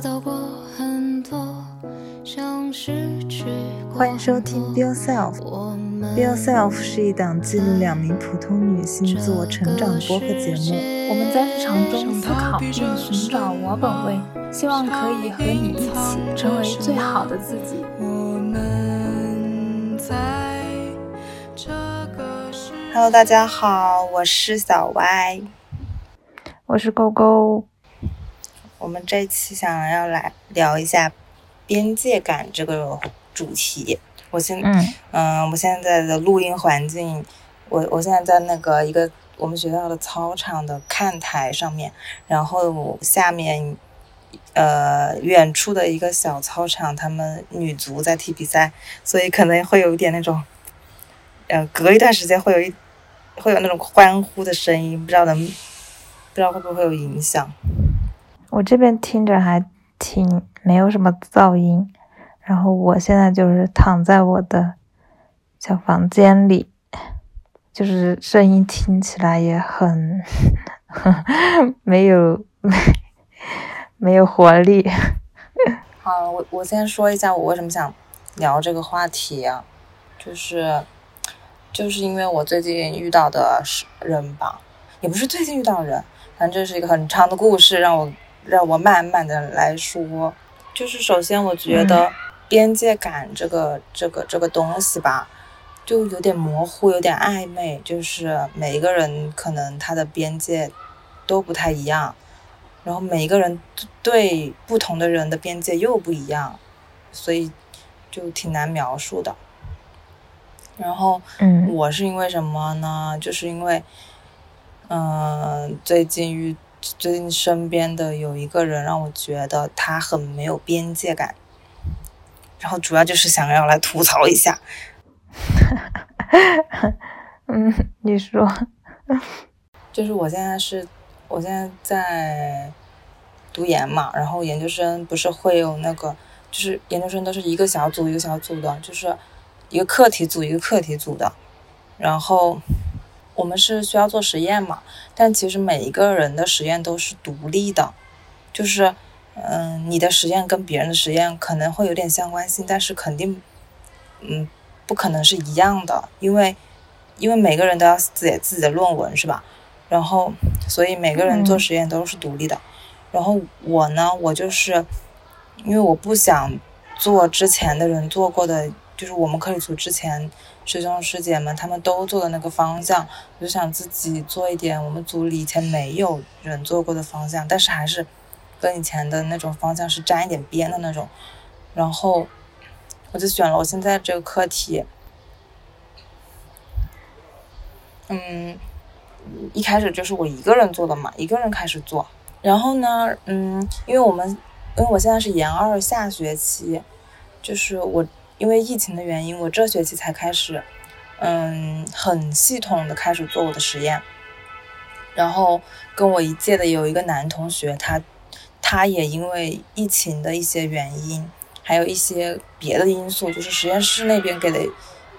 到过很多，想失去欢迎收听《Be Yourself》。Be Yourself 是一档记录两名普通女性自我成长的播客节目。我们在日常中思考并寻找我本位，希望可以和你一起成为最好的自己。我们在这个世 Hello，大家好，我是小歪。我是勾勾，我们这一期想要来聊一下边界感这个主题。我现嗯嗯，我现在的录音环境，我我现在在那个一个我们学校的操场的看台上面，然后下面呃远处的一个小操场，他们女足在踢比赛，所以可能会有一点那种，呃，隔一段时间会有一会有那种欢呼的声音，不知道能不知道会不会有影响。我这边听着还挺没有什么噪音，然后我现在就是躺在我的小房间里，就是声音听起来也很呵 没有没没有活力。好，我我先说一下我为什么想聊这个话题啊，就是就是因为我最近遇到的人吧，也不是最近遇到的人，反正这是一个很长的故事，让我让我慢慢的来说。就是首先我觉得边界感这个、这个这个东西吧，就有点模糊，有点暧昧，就是每一个人可能他的边界都不太一样。然后每一个人对不同的人的边界又不一样，所以就挺难描述的。然后嗯我是因为什么呢？就是因为，嗯、最近遇最近身边的有一个人让我觉得他很没有边界感，然后主要就是想要来吐槽一下。嗯，你说，就是我现在是，我现在在读研嘛，然后研究生不是会有那个，就是研究生都是一个小组一个小组的，就是一个课题组一个课题组的，然后我们是需要做实验嘛，但其实每一个人的实验都是独立的，就是嗯，你的实验跟别人的实验可能会有点相关性，但是肯定嗯不可能是一样的，因为因为每个人都要写自己的论文是吧？然后所以每个人做嗯实验都是独立的。然后我呢，我就是因为我不想做之前的人做过的，就是我们课里组之前师兄师姐们他们都做的那个方向，我就想自己做一点我们组里以前没有人做过的方向，但是还是跟以前的那种方向是沾一点边的那种。然后我就选了我现在这个课题，嗯，一开始就是我一个人做的嘛，一个人开始做。然后呢，嗯，因为我们因为我现在是研二下学期，就是我因为疫情的原因，我这学期才开始，嗯，很系统的开始做我的实验。然后跟我一届的有一个男同学，他他也因为疫情的一些原因，还有一些别的因素，就是实验室那边给的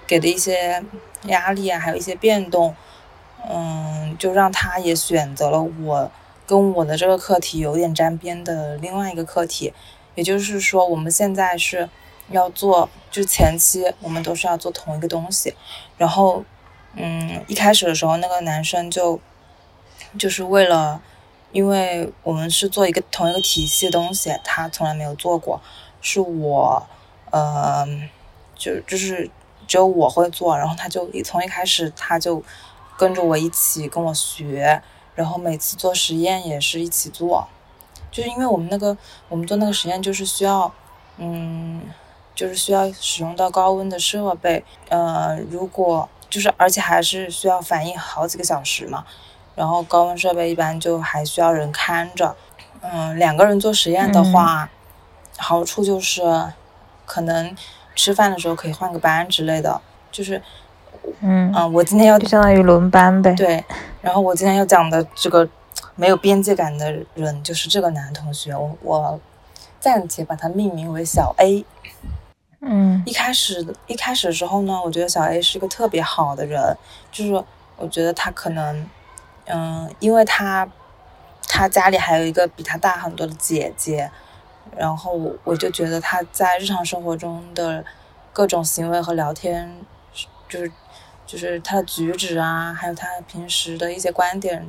给的一些压力啊，还有一些变动，嗯，就让他也选择了我跟我的这个课题有点沾边的另外一个课题，也就是说，我们现在是要做，就前期我们都是要做同一个东西，然后，嗯，一开始的时候那个男生就就是为了，因为我们是做一个同一个体系的东西，他从来没有做过，是我，呃，就就是只有我会做，然后他就从一开始他就跟着我一起跟我学，然后每次做实验也是一起做，就是因为我们那个我们做那个实验就是需要，嗯，就是需要使用到高温的设备，呃，如果就是而且还是需要反应好几个小时嘛，然后高温设备一般就还需要人看着，嗯，两个人做实验的话，好处就是可能吃饭的时候可以换个班之类的，就是嗯，嗯，我今天要就相当于轮班呗。对，然后我今天要讲的这个没有边界感的人就是这个男同学，我我暂且把他命名为小 A。嗯。一开始一开始的时候呢，我觉得小 A 是一个特别好的人，就是我觉得他可能，嗯，因为他他家里还有一个比他大很多的姐姐，然后我就觉得他在日常生活中的各种行为和聊天，就是就是他的举止啊，还有他平时的一些观点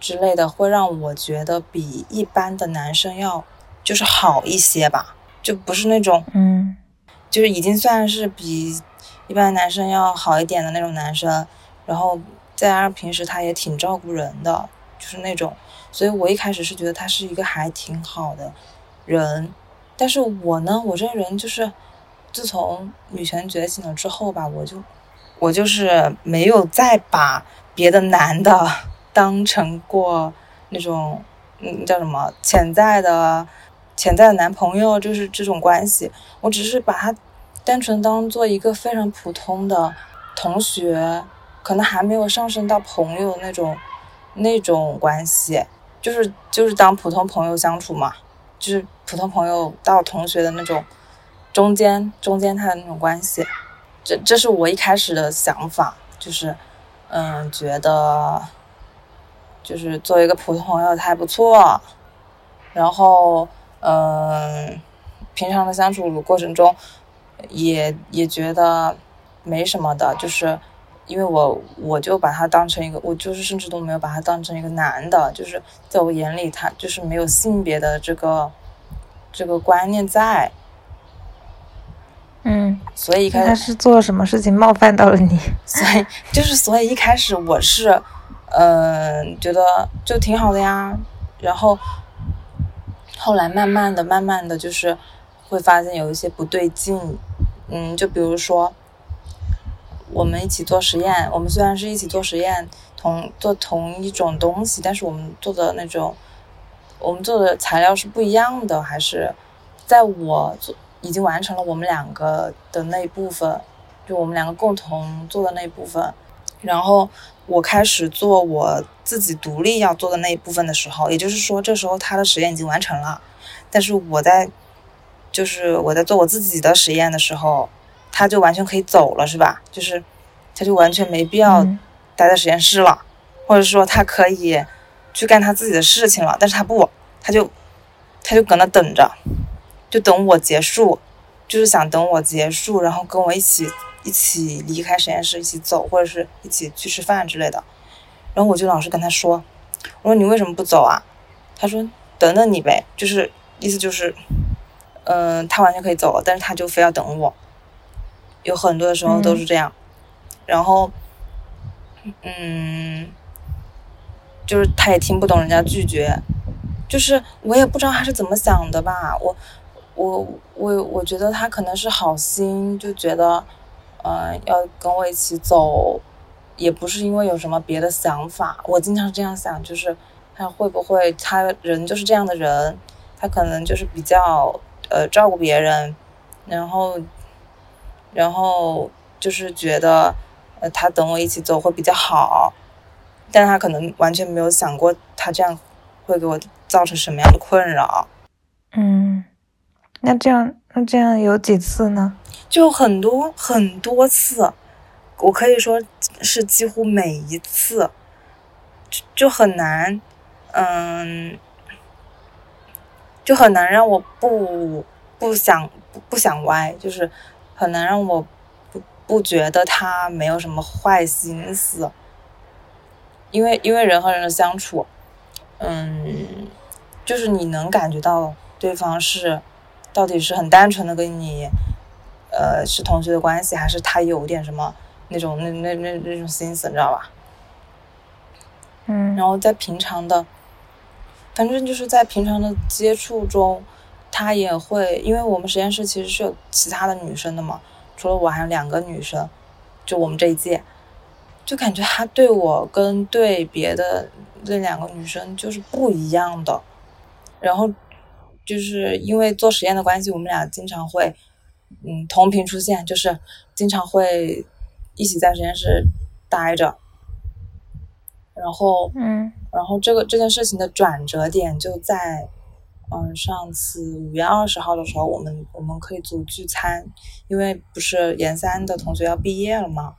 之类的，会让我觉得比一般的男生要就是好一些吧，就不是那种嗯就是已经算是比一般男生要好一点的那种男生，然后再加上平时他也挺照顾人的，就是那种，所以我一开始是觉得他是一个还挺好的人，但是我呢，我这个人就是自从女权觉醒了之后吧，我就我就是没有再把别的男的当成过那种嗯叫什么潜在的潜在的男朋友，就是这种关系，我只是把他单纯当做一个非常普通的同学，可能还没有上升到朋友那种那种关系，就是就是当普通朋友相处嘛，就是普通朋友到同学的那种中间中间他的那种关系，这这是我一开始的想法，就是嗯觉得就是作为一个普通朋友他还不错，然后嗯平常的相处过程中也也觉得没什么的，就是因为我我就把他当成一个，我就是甚至都没有把他当成一个男的，就是在我眼里他就是没有性别的这个这个观念在，嗯，所以一开始他是做了什么事情冒犯到了你？所以就是，所以一开始我是，嗯、觉得就挺好的呀。然后后来慢慢的、慢慢的就是会发现有一些不对劲。嗯，就比如说我们一起做实验，我们虽然是一起做实验，同做同一种东西，但是我们做的那种，我们做的材料是不一样的，还是在我做已经完成了我们两个的那一部分，就我们两个共同做的那一部分，然后我开始做我自己独立要做的那一部分的时候，也就是说，这时候他的实验已经完成了，但是我在就是我在做我自己的实验的时候，他就完全可以走了，是吧？就是他就完全没必要嗯待在实验室了，或者说他可以去干他自己的事情了，但是他不，他就他就搁那等着，就等我结束，就是想等我结束，然后跟我一起一起离开实验室，一起走，或者是一起去吃饭之类的。然后我就老是跟他说，我说你为什么不走啊？他说等等你呗，就是意思就是，嗯、他完全可以走了，但是他就非要等我。有很多的时候都是这样，然后，嗯，就是他也听不懂人家拒绝，就是我也不知道他是怎么想的吧，我我我我觉得他可能是好心，就觉得，嗯、要跟我一起走，也不是因为有什么别的想法。我经常这样想，就是他会不会他人就是这样的人，他可能就是比较呃照顾别人，然后然后就是觉得呃他等我一起走会比较好，但他可能完全没有想过他这样会给我造成什么样的困扰。嗯，那这样那这样有几次呢？就很多很多次，我可以说是几乎每一次，就就很难，嗯，就很难让我不不想不不想歪，就是很难让我不不觉得他没有什么坏心思，因为因为人和人的相处，嗯，就是你能感觉到对方是到底是很单纯的跟你。呃，是同学的关系，还是他有点什么那种那那那那种心思，你知道吧？嗯然后在平常的，反正就是在平常的接触中，他也会，因为我们实验室其实是有其他的女生的嘛，除了我还有两个女生，就我们这一届，就感觉他对我跟对别的那两个女生就是不一样的，然后就是因为做实验的关系，我们俩经常会。嗯，同频出现，就是经常会一起在实验室待着，然后，嗯。然后这个这件事情的转折点就在，嗯，上次五月二十号的时候，我们我们可以组聚餐，因为不是研三的同学要毕业了嘛，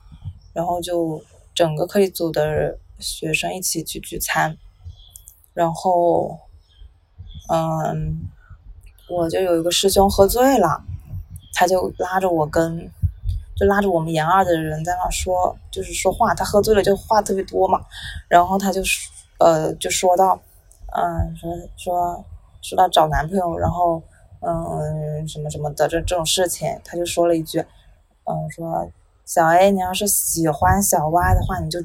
然后就整个课题组的学生一起去聚餐，然后，嗯，我就有一个师兄喝醉了，他就拉着我跟，就拉着我们研二的人在那说，就是说话。他喝醉了就话特别多嘛，然后他就呃就说到，嗯，说说说到找男朋友，然后嗯什么什么的这这种事情，他就说了一句，嗯说小 A 你要是喜欢小 Y 的话，你就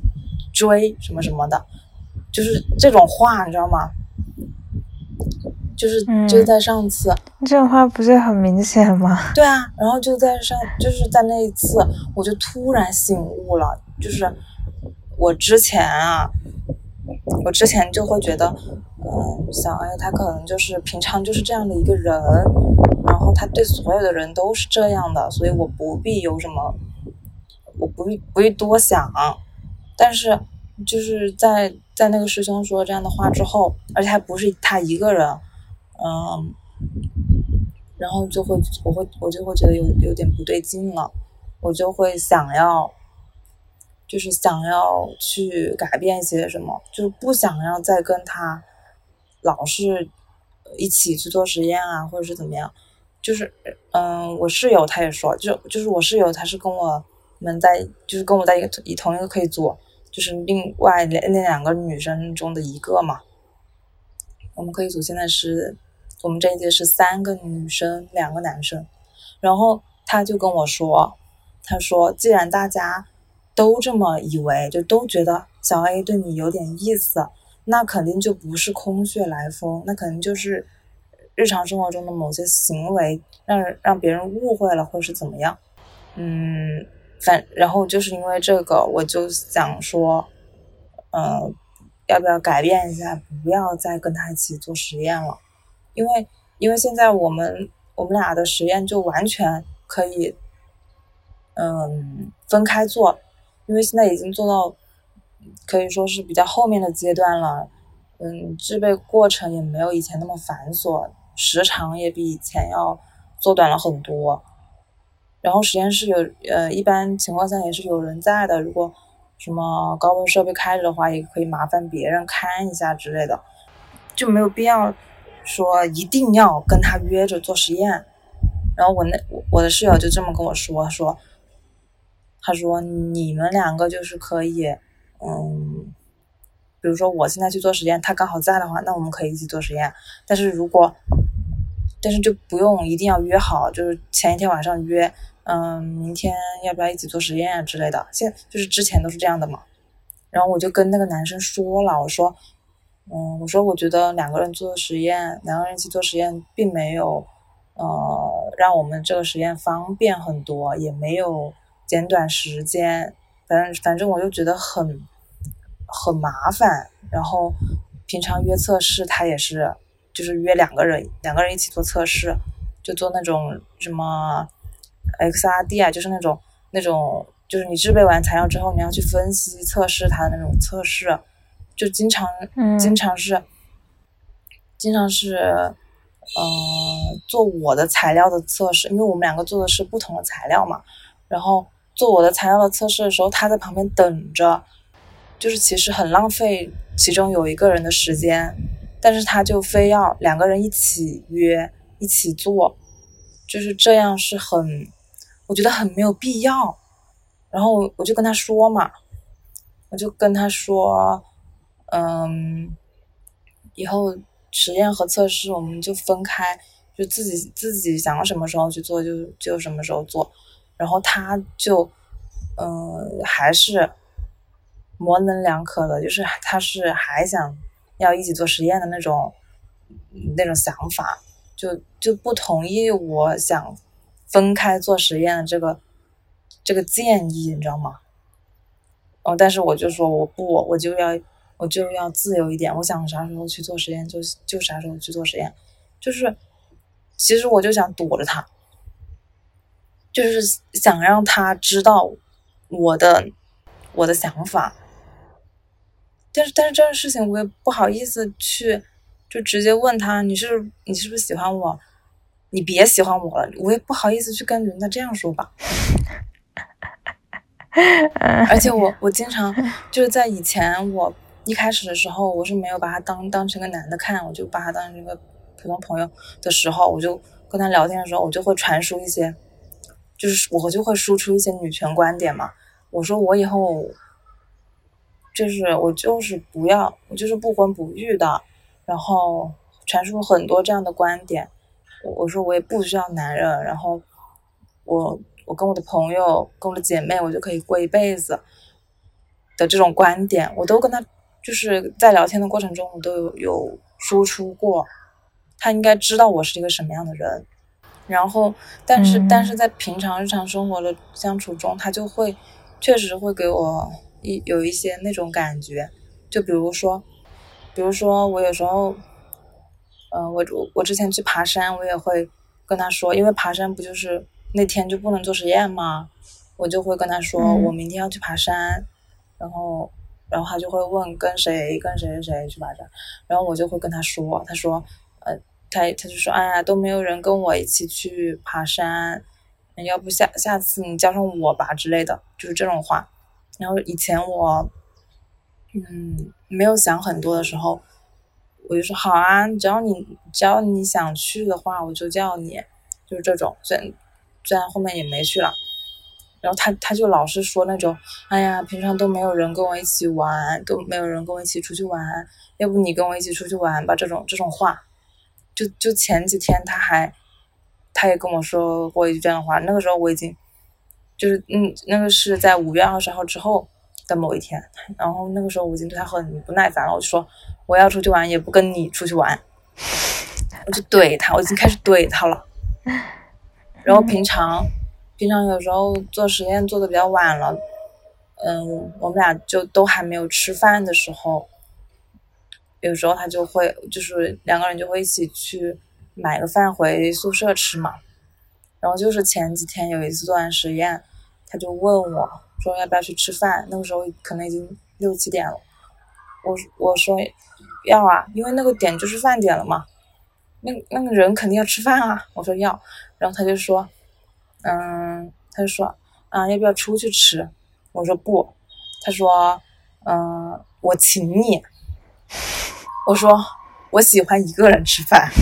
追什么什么的。就是这种话，你知道吗？就是就在上次，这种话不是很明显吗？对啊，然后就在上，就是在那一次，我就突然醒悟了，就是我之前啊，我之前就会觉得，嗯，小 A 他可能就是平常就是这样的一个人，然后他对所有的人都是这样的，所以我不必有什么，我不必不必多想，但是就是在。在那个师兄说这样的话之后，而且还不是他一个人，嗯，然后就会我会我就会觉得有有点不对劲了，我就会想要，就是想要去改变一些什么，就是不想要再跟他老是一起去做实验啊，或者是怎么样，就是嗯，我室友他也说，就就是我室友他是跟我们在就是跟我在一个以同一个可以做。就是另外那那两个女生中的一个嘛，我们可以组现在是我们这一届是三个女生，两个男生。然后他就跟我说，他说既然大家都这么以为，就都觉得小 A 对你有点意思，那肯定就不是空穴来风，那肯定就是日常生活中的某些行为让让别人误会了，或是怎么样，嗯。反然后就是因为这个，我就想说，嗯，要不要改变一下，不要再跟他一起做实验了，因为因为现在我们我们俩的实验就完全可以，嗯，分开做，因为现在已经做到可以说是比较后面的阶段了，嗯，制备过程也没有以前那么繁琐，时长也比以前要缩短了很多。然后实验室有，呃，一般情况下也是有人在的。如果什么高温设备开着的话，也可以麻烦别人看一下之类的，就没有必要说一定要跟他约着做实验。然后我那我的室友就这么跟我说说，他说你们两个就是可以，嗯，比如说我现在去做实验，他刚好在的话，那我们可以一起做实验。但是如果但是就不用一定要约好，就是前一天晚上约。嗯，明天要不要一起做实验啊之类的？现就是之前都是这样的嘛。然后我就跟那个男生说了，我说，嗯，我说我觉得两个人做实验，两个人一起做实验，并没有，呃，让我们这个实验方便很多，也没有减短时间。反正反正我就觉得很很麻烦。然后平常约测试，他也是，就是约两个人，两个人一起做测试，就做那种什么。XRD 啊，就是那种那种，就是你制备完材料之后，你要去分析测试它的那种测试，就经常经常是经常是呃做我的材料的测试，因为我们两个做的是不同的材料嘛。然后做我的材料的测试的时候，他在旁边等着，就是其实很浪费其中有一个人的时间，但是他就非要两个人一起约一起做，就是这样是很。我觉得很没有必要，然后我就跟他说嘛，我就跟他说，嗯，以后实验和测试我们就分开，就自己自己想要什么时候去做就就什么时候做，然后他就，嗯，还是模棱两可的，就是他是还想要一起做实验的那种那种想法，就就不同意我想。分开做实验的这个这个建议，你知道吗？哦，但是我就说我不，我就要我就要自由一点，我想啥时候去做实验就就啥时候去做实验，就是其实我就想躲着他，就是想让他知道我的我的想法，但是但是这件事情我也不好意思去就直接问他，你是你是不是喜欢我？你别喜欢我了，我也不好意思去跟人家这样说吧。而且我我经常就是在以前我一开始的时候，我是没有把他当当成个男的看，我就把他当成一个普通朋友的时候，我就跟他聊天的时候，我就会传输一些，就是我就会输出一些女权观点嘛。我说我以后就是我就是不要，我就是不婚不育的，然后传输很多这样的观点。我我说我也不需要男人，然后我我跟我的朋友跟我的姐妹，我就可以过一辈子的这种观点，我都跟他。就是在聊天的过程中，我都有有输出过，他应该知道我是一个什么样的人。然后，但是但是在平常日常生活的相处中，他就会确实会给我一有一些那种感觉。就比如说，比如说我有时候，嗯，我我我之前去爬山，我也会跟他说，因为爬山不就是那天就不能做实验吗？我就会跟他说，我明天要去爬山，然后。然后他就会问跟谁跟谁谁谁去爬山，然后我就会跟他说，他说，呃，他他就说，哎呀，都没有人跟我一起去爬山，要不下下次你叫上我吧之类的，就是这种话。然后以前我，嗯，没有想很多的时候，我就说好啊，只要你只要你想去的话，我就叫你，就是这种。虽然虽然后面也没去了。然后他他就老是说那种，哎呀，平常都没有人跟我一起玩，都没有人跟我一起出去玩，要不你跟我一起出去玩吧？这种这种话，就就前几天他还，他也跟我说过一句这样的话。那个时候我已经，就是嗯，那个是在五月二十号之后的某一天，然后那个时候我已经对他很不耐烦了，我就说我要出去玩也不跟你出去玩，我就怼他，我已经开始怼他了，然后平常。平常有时候做实验做的比较晚了，嗯，我们俩就都还没有吃饭的时候，有时候他就会就是两个人就会一起去买个饭回宿舍吃嘛。然后就是前几天有一次做完实验，他就问我说要不要去吃饭，那个时候可能已经六七点了，我我说要啊，因为那个点就是饭点了嘛，那那个人肯定要吃饭啊，我说要，然后他就说。嗯，他就说啊，要不要出去吃？我说不。他说，嗯，我请你。我说我喜欢一个人吃饭。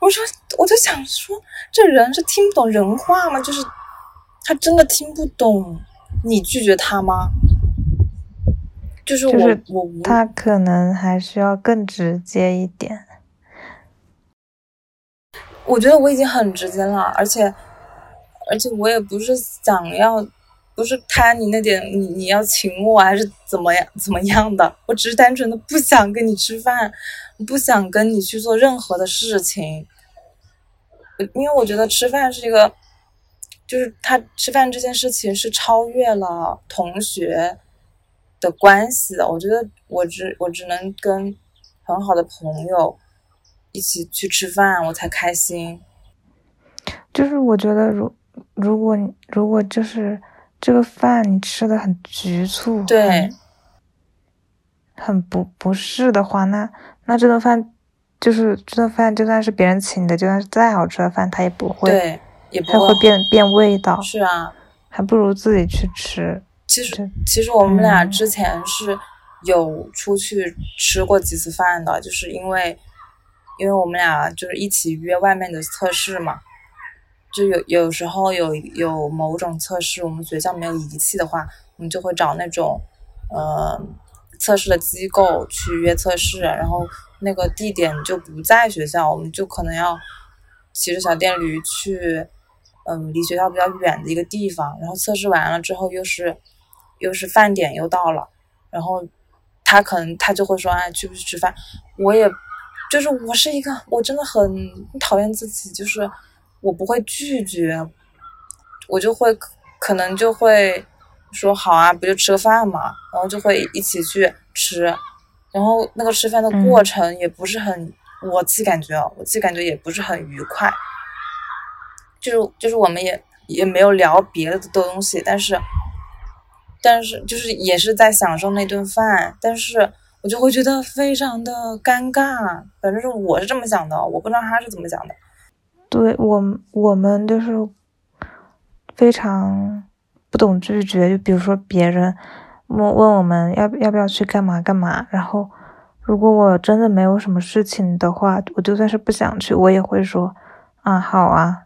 我说，我就想说，这人是听不懂人话吗？就是他真的听不懂你拒绝他吗？就是我我他可能还需要更直接一点。我觉得我已经很直接了，而且，而且我也不是想要，不是贪你那点，你你要请我还是怎么样怎么样的？我只是单纯的不想跟你吃饭，不想跟你去做任何的事情，因为我觉得吃饭是一个，就是他吃饭这件事情是超越了同学的关系的。我觉得我只我只能跟很好的朋友。一起去吃饭，我才开心。就是我觉得，如如果如果就是这个饭你吃的很局促，对，很不不适的话，那那这顿饭就是这顿饭，就算是别人请的，就算是再好吃的饭，他也不会，对，也不会变变味道。是啊，还不如自己去吃。其实其实我们俩之前是有出去吃过几次饭的，就是因为。因为我们俩就是一起约外面的测试嘛，就有有时候有有某种测试，我们学校没有仪器的话，我们就会找那种呃测试的机构去约测试，然后那个地点就不在学校，我们就可能要骑着小电驴去，嗯，离学校比较远的一个地方，然后测试完了之后又是又是饭点又到了，然后他可能他就会说哎去不去吃饭，我也。就是我是一个，我真的很讨厌自己，就是我不会拒绝，我就会可能就会说好啊，不就吃个饭嘛，然后就会一起去吃，然后那个吃饭的过程也不是很，我自己感觉，我自己感觉也不是很愉快，就是就是我们也也没有聊别的东西，但是但是就是也是在享受那顿饭，但是。我就会觉得非常的尴尬，反正是我是这么想的，我不知道他是怎么想的。对我，我们就是非常不懂拒绝。就比如说别人，问问我们要要不要去干嘛干嘛。然后，如果我真的没有什么事情的话，我就算是不想去，我也会说啊好啊。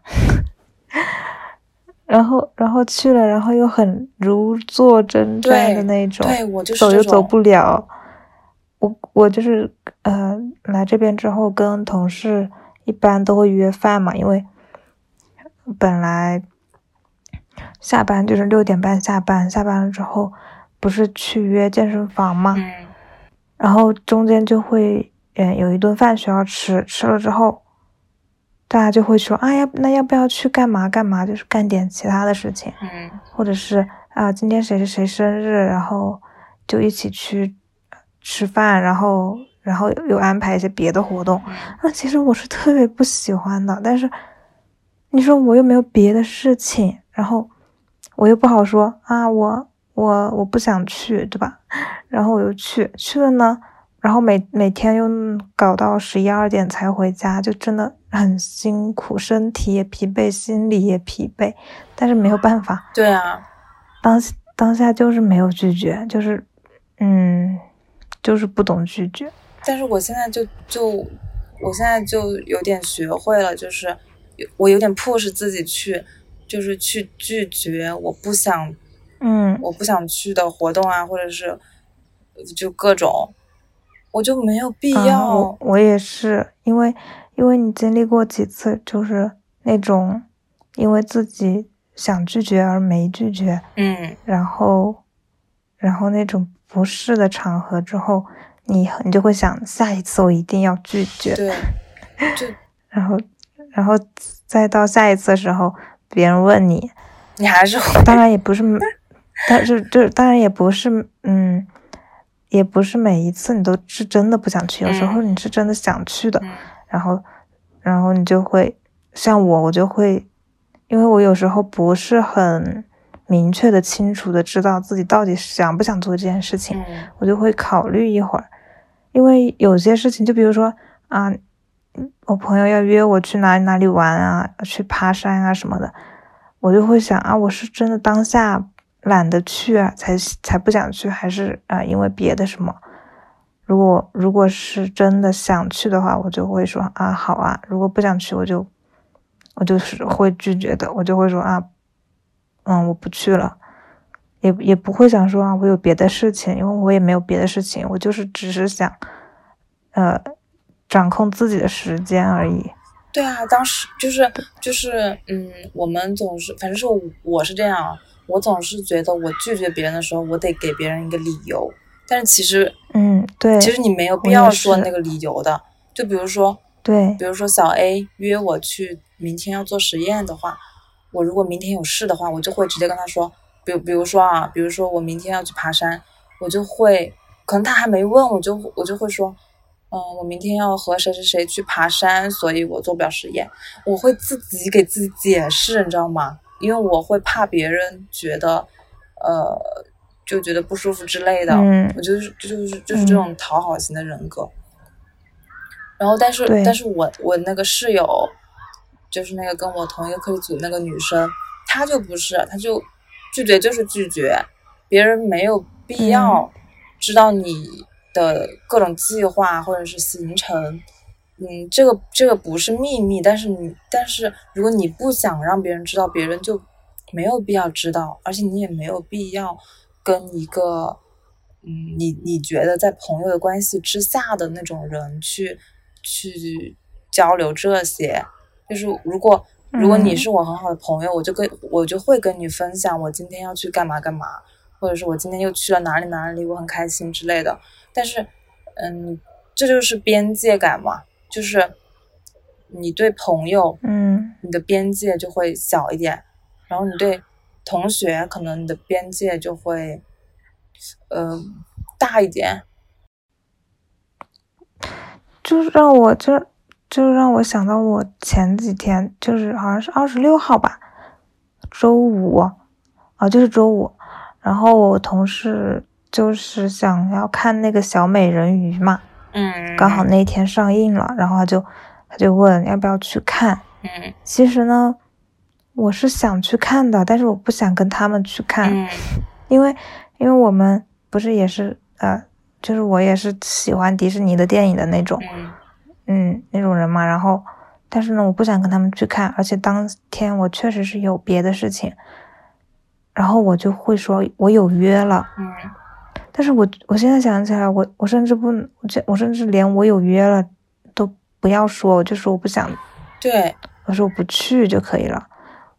然后，然后去了，然后又很如坐针毡的那种，对我就是走又走不了。我我就是呃来这边之后，跟同事一般都会约饭嘛，因为本来下班就是六点半下班，下班了之后不是去约健身房嘛，嗯然后中间就会嗯有一顿饭需要吃，吃了之后，大家就会说啊要那要不要去干嘛干嘛，就是干点其他的事情。嗯或者是啊，今天谁谁谁生日，然后就一起去吃饭，然后然后又安排一些别的活动。嗯那其实我是特别不喜欢的，但是你说我又没有别的事情，然后我又不好说啊，我我我不想去，对吧？然后我又去去了呢，然后每每天又搞到十一二点才回家，就真的很辛苦，身体也疲惫，心里也疲惫，但是没有办法。对啊，当当下就是没有拒绝，就是，嗯，就是不懂拒绝。但是我现在就就我现在就有点学会了，就是有我有点 push 自己去，就是去拒绝我不想嗯我不想去的活动啊，或者是就各种，我就没有必啊要。我我也是，因为因为你经历过几次，就是那种因为自己想拒绝而没拒绝，嗯然后然后那种不适的场合之后，你你就会想下一次我一定要拒绝，对，就。然后然后再到下一次的时候，别人问你，你还是会当然也不是，但是这当然也不是，嗯，也不是每一次你都是真的不想去，有时候你是真的想去的，嗯。然后，然后你就会像我，我就会，因为我有时候不是很明确的、清楚的知道自己到底想不想做这件事情，嗯我就会考虑一会儿，因为有些事情，就比如说啊，嗯我朋友要约我去哪里哪里玩啊，去爬山啊什么的，我就会想啊，我是真的当下懒得去啊，才才不想去，还是啊因为别的什么？如果如果是真的想去的话，我就会说啊好啊；如果不想去，我就我就是会拒绝的，我就会说啊，嗯，我不去了。也也不会想说啊，我有别的事情，因为我也没有别的事情，我就是只是想，呃，掌控自己的时间而已。对啊，当时就是就是嗯，我们总是反正是我我是这样啊，我总是觉得我拒绝别人的时候，我得给别人一个理由，但是其实嗯，对，其实你没有必要说那个理由的。就比如说，对，比如说小 A 约我去明天要做实验的话，我如果明天有事的话，我就会直接跟他说，比如比如说啊，比如说我明天要去爬山，我就会可能他还没问，我就我就会说，嗯，我明天要和谁谁谁去爬山，所以我做不了实验，我会自己给自己解释，你知道吗？因为我会怕别人觉得，呃，就觉得不舒服之类的，嗯我就是就是就是这种讨好型的人格。然后，但是但是我我那个室友，就是那个跟我同一个课题组那个女生，她就不是，她就拒绝就是拒绝，别人没有必要知道你的各种计划或者是行程，嗯，这个这个不是秘密，但是你但是如果你不想让别人知道，别人就没有必要知道，而且你也没有必要跟一个嗯，你你觉得在朋友的关系之下的那种人去去交流这些，就是如果如果你嗯是我很好的朋友，我就跟我就会跟你分享我今天要去干嘛干嘛，或者是我今天又去了哪里哪里，我很开心之类的。但是，嗯，这就是边界感嘛，就是你对朋友，嗯你的边界就会小一点，然后你对同学可能你的边界就会，呃，大一点。就是让我就就让我想到我前几天就是好像是二十六号吧，周五啊，就是周五，然后我同事就是想要看那个小美人鱼嘛，嗯，刚好那天上映了，然后他就他就问要不要去看。嗯其实呢，我是想去看的，但是我不想跟他们去看，嗯因为因为我们不是也是呃，就是我也是喜欢迪士尼的电影的那种，嗯嗯，那种人嘛。然后，但是呢，我不想跟他们去看，而且当天我确实是有别的事情，然后我就会说我有约了。嗯但是我我现在想起来，我我甚至不，我这我甚至连我有约了都不要说，我就说我不想，对，我说我不去就可以了，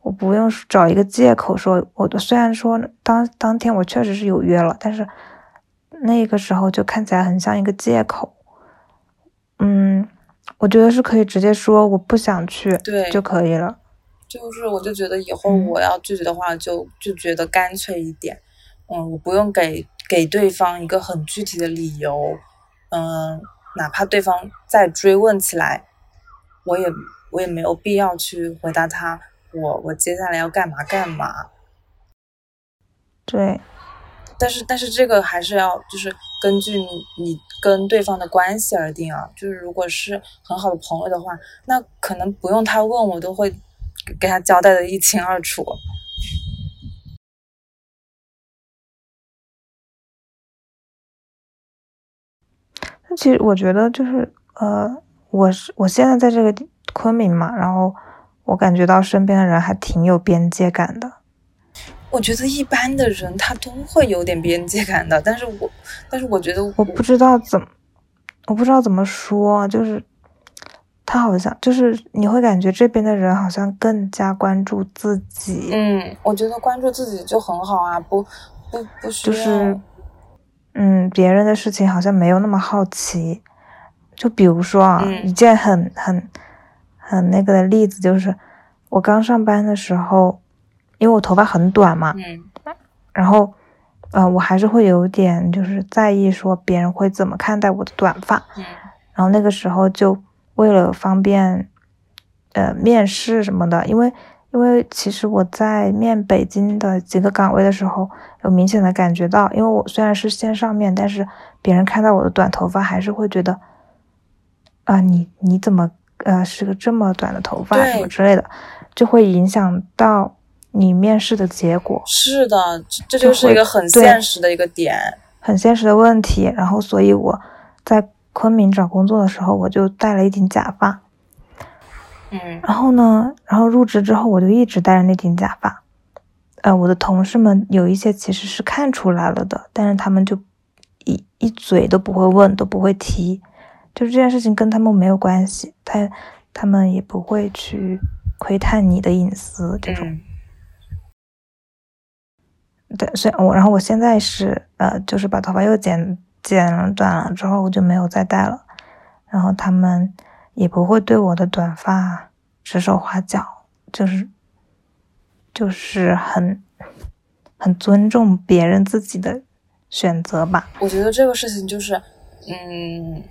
我不用找一个借口说，我虽然说当当天我确实是有约了，但是那个时候就看起来很像一个借口。嗯，我觉得是可以直接说我不想去对就可以了。就是我就觉得以后嗯我要拒绝的话就，就觉得干脆一点，嗯，我不用给给对方一个很具体的理由，嗯，哪怕对方再追问起来，我也我也没有必要去回答他，我我接下来要干嘛干嘛。对，但是但是这个还是要就是根据你你跟对方的关系而定啊。就是如果是很好的朋友的话，那可能不用他问我都会给他交代的一清二楚。那其实我觉得就是呃，我是我现在在这个昆明嘛，然后我感觉到身边的人还挺有边界感的。我觉得一般的人他都会有点边界感的，但是我但是我觉得我不知道怎么，我不知道怎么说，就是他好像就是你会感觉这边的人好像更加关注自己，嗯，我觉得关注自己就很好啊，不不不需要。就是嗯，别人的事情好像没有那么好奇。就比如说啊，嗯一件很很很那个的例子，就是我刚上班的时候，因为我头发很短嘛，嗯然后，呃，我还是会有点就是在意说别人会怎么看待我的短发。嗯然后那个时候就为了方便，呃，面试什么的，因为因为其实我在面北京的几个岗位的时候，有明显的感觉到，因为我虽然是线上面，但是别人看到我的短头发，还是会觉得，啊、你你怎么呃是个这么短的头发什么之类的，就会影响到你面试的结果。是的，这这就就是一个很现实的一个点。很现实的问题。然后，所以我在昆明找工作的时候，我就戴了一顶假发。嗯然后呢，然后入职之后，我就一直戴着那顶假发。呃，我的同事们有一些其实是看出来了的，但是他们就一一嘴都不会问，都不会提，就是这件事情跟他们没有关系，他他们也不会去窥探你的隐私这种。嗯对，所以我然后我现在是呃，就是把头发又剪剪了短了之后，我就没有再戴了。然后他们也不会对我的短发指手画脚，就是就是很很尊重别人自己的选择吧。我觉得这个事情就是，嗯，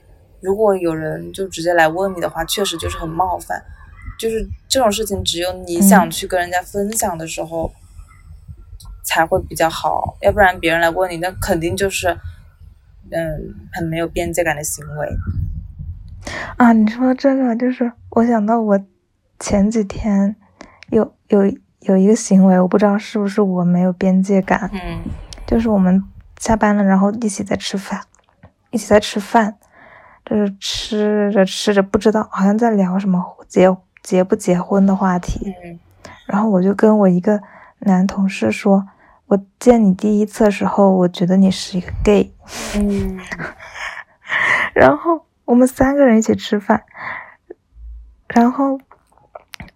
如果有人就直接来问你的话，确实就是很冒犯。就是这种事情，只有你想嗯去跟人家分享的时候，才会比较好，要不然别人来问你，那肯定就是，嗯，很没有边界感的行为。啊，你说这个就是我想到我前几天有有有一个行为，我不知道是不是我没有边界感，嗯。就是我们下班了，然后一起在吃饭，一起在吃饭，就是吃着吃着不知道好像在聊什么结结不结婚的话题，嗯。然后我就跟我一个男同事说，我见你第一次的时候，我觉得你是一个 gay，嗯。然后我们三个人一起吃饭，然后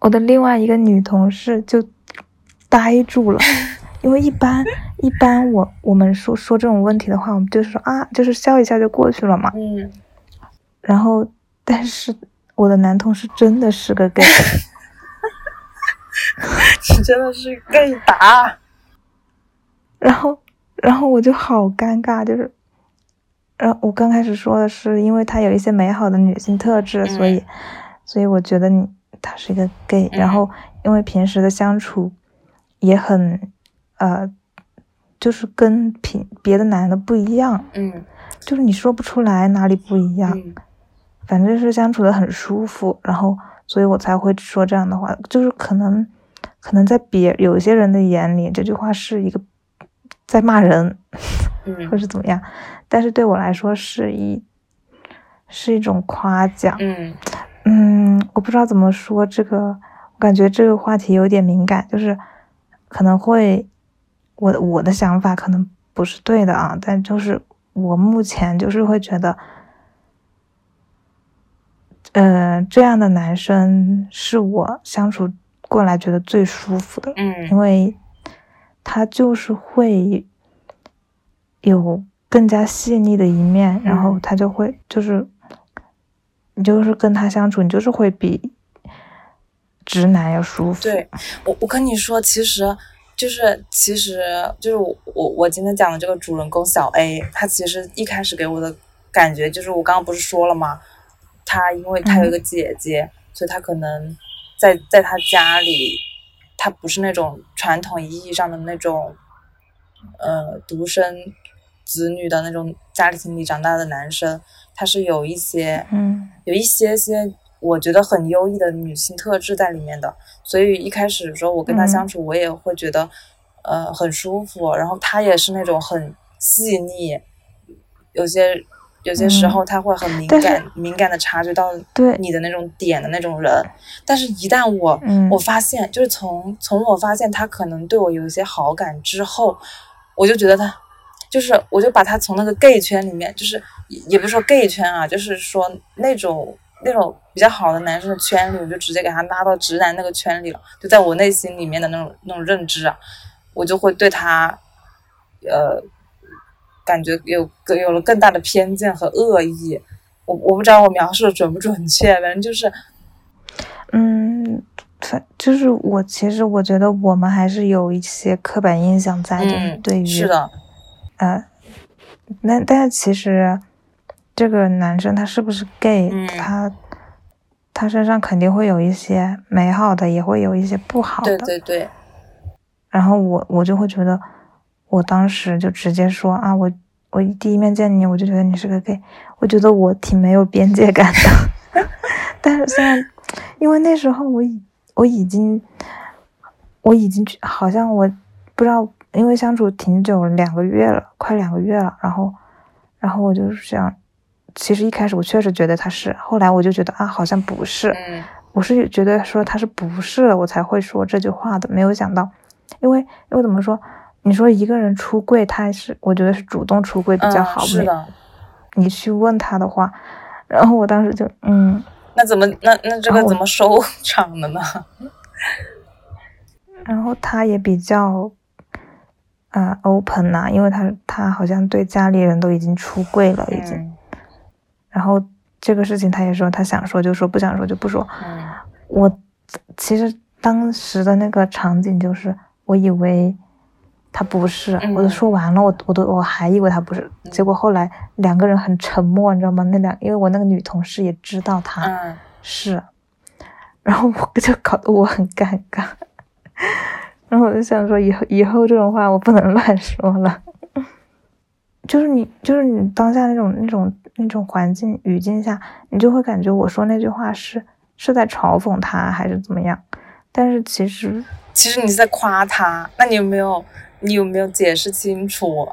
我的另外一个女同事就呆住了，因为一般一般我我们说说这种问题的话，我们就是说啊，就是笑一下就过去了嘛。嗯，然后，但是我的男同事真的是个 gay，你真的是更打。然后然后我就好尴尬，就是，然后我刚开始说的是，因为他有一些美好的女性特质，所以所以我觉得你他是一个 gay，、嗯然后因为平时的相处也很呃，就是跟平别的男的不一样，嗯。就是你说不出来哪里不一样，嗯。反正是相处的很舒服，然后所以我才会说这样的话，就是可能可能在别有些人的眼里，这句话是一个在骂人，嗯或是怎么样，但是对我来说是一是一种夸奖。嗯嗯，我不知道怎么说这个，我感觉这个话题有点敏感，就是可能会我我的想法可能不是对的啊，但就是我目前就是会觉得，呃，这样的男生是我相处过来觉得最舒服的，嗯因嗯为他就是会有更加细腻的一面，然后嗯他就会就是你就是跟他相处，你就是会比直男要舒服。对我，我跟你说，其实就是其实就是我我我今天讲的这个主人公小 A，他其实一开始给我的感觉就是我刚刚不是说了吗？他因为他有一个姐姐，所以他可能在在他家里，他不是那种传统意义上的那种呃独生子女的那种家庭里长大的男生，他是有一些嗯。有一些些我觉得很优异的女性特质在里面的，所以一开始的时候我跟他嗯相处，我也会觉得、呃很舒服。然后他也是那种很细腻，有些有些时候他会很敏感、敏感的察觉到对你的那种点的那种人。但是，一旦我、嗯我发现，就是从从我发现他可能对我有一些好感之后，我就觉得他。就是，我就把他从那个 gay 圈里面，就是也也不是说 gay 圈啊，就是说那种那种比较好的男生的圈里，我就直接给他拉到直男那个圈里了。就在我内心里面的那种那种认知啊，我就会对他，呃，感觉有更有了更大的偏见和恶意。我我不知道我描述的准不准确，反正就是，嗯，反就是我其实我觉得我们还是有一些刻板印象在，就是嗯，对于是的，呃，那但是其实这个男生他是不是 gay，、嗯他他身上肯定会有一些美好的，也会有一些不好的。对对对，然后我我就会觉得，我当时就直接说啊，我我第一面见你，我就觉得你是个 gay，我觉得我挺没有边界感的。但是现在，因为那时候我已我已经我已经去好像我不知道，因为相处挺久了，两个月了，快两个月了。然后，然后我就是想，其实一开始我确实觉得他是，后来我就觉得啊，好像不是。嗯我是觉得说他是不是了，我才会说这句话的。没有想到，因为因为怎么说？你说一个人出柜，他是我觉得是主动出柜比较好。嗯、是的。你去问他的话，然后我当时就嗯，那怎么那那这个怎么收场的呢？然后他也比较啊、呃 open 呐、因为他他好像对家里人都已经出柜了，已经。嗯然后这个事情他也说他想说就说，不想说就不说。嗯我其实当时的那个场景就是，我以为他不是，嗯我都说完了，我我都我还以为他不是，结果后来两个人很沉默，你知道吗？那两因为我那个女同事也知道他嗯是，然后我就搞得我很尴尬，然后我就想说以后以后这种话我不能乱说了。就是你，就是你当下那种那种那种环境语境下，你就会感觉我说那句话是是在嘲讽他，还是怎么样？但是其实，其实你是在夸他，那你有没有你有没有解释清楚？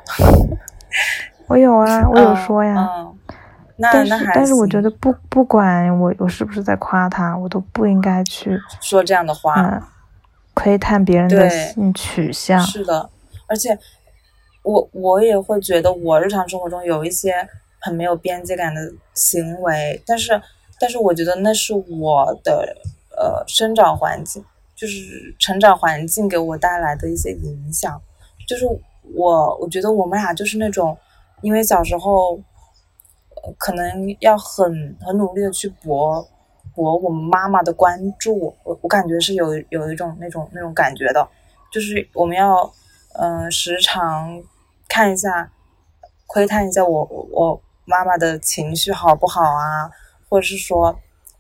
我有啊，我有说呀。嗯，嗯那但那还是但是我觉得不不管我我是不是在夸他，我都不应该去说这样的话，嗯、窥探别人的性取向。是的，而且我我也会觉得我日常生活中有一些很没有边界感的行为，但是但是我觉得那是我的呃生长环境，就是成长环境给我带来的一些影响，就是我我觉得我们俩就是那种，因为小时候。呃可能要很很努力的去博博我们妈妈的关注，我我感觉是有有一种那种那种感觉的，就是我们要嗯、时常看一下，窥探一下我我我妈妈的情绪好不好啊，或者是说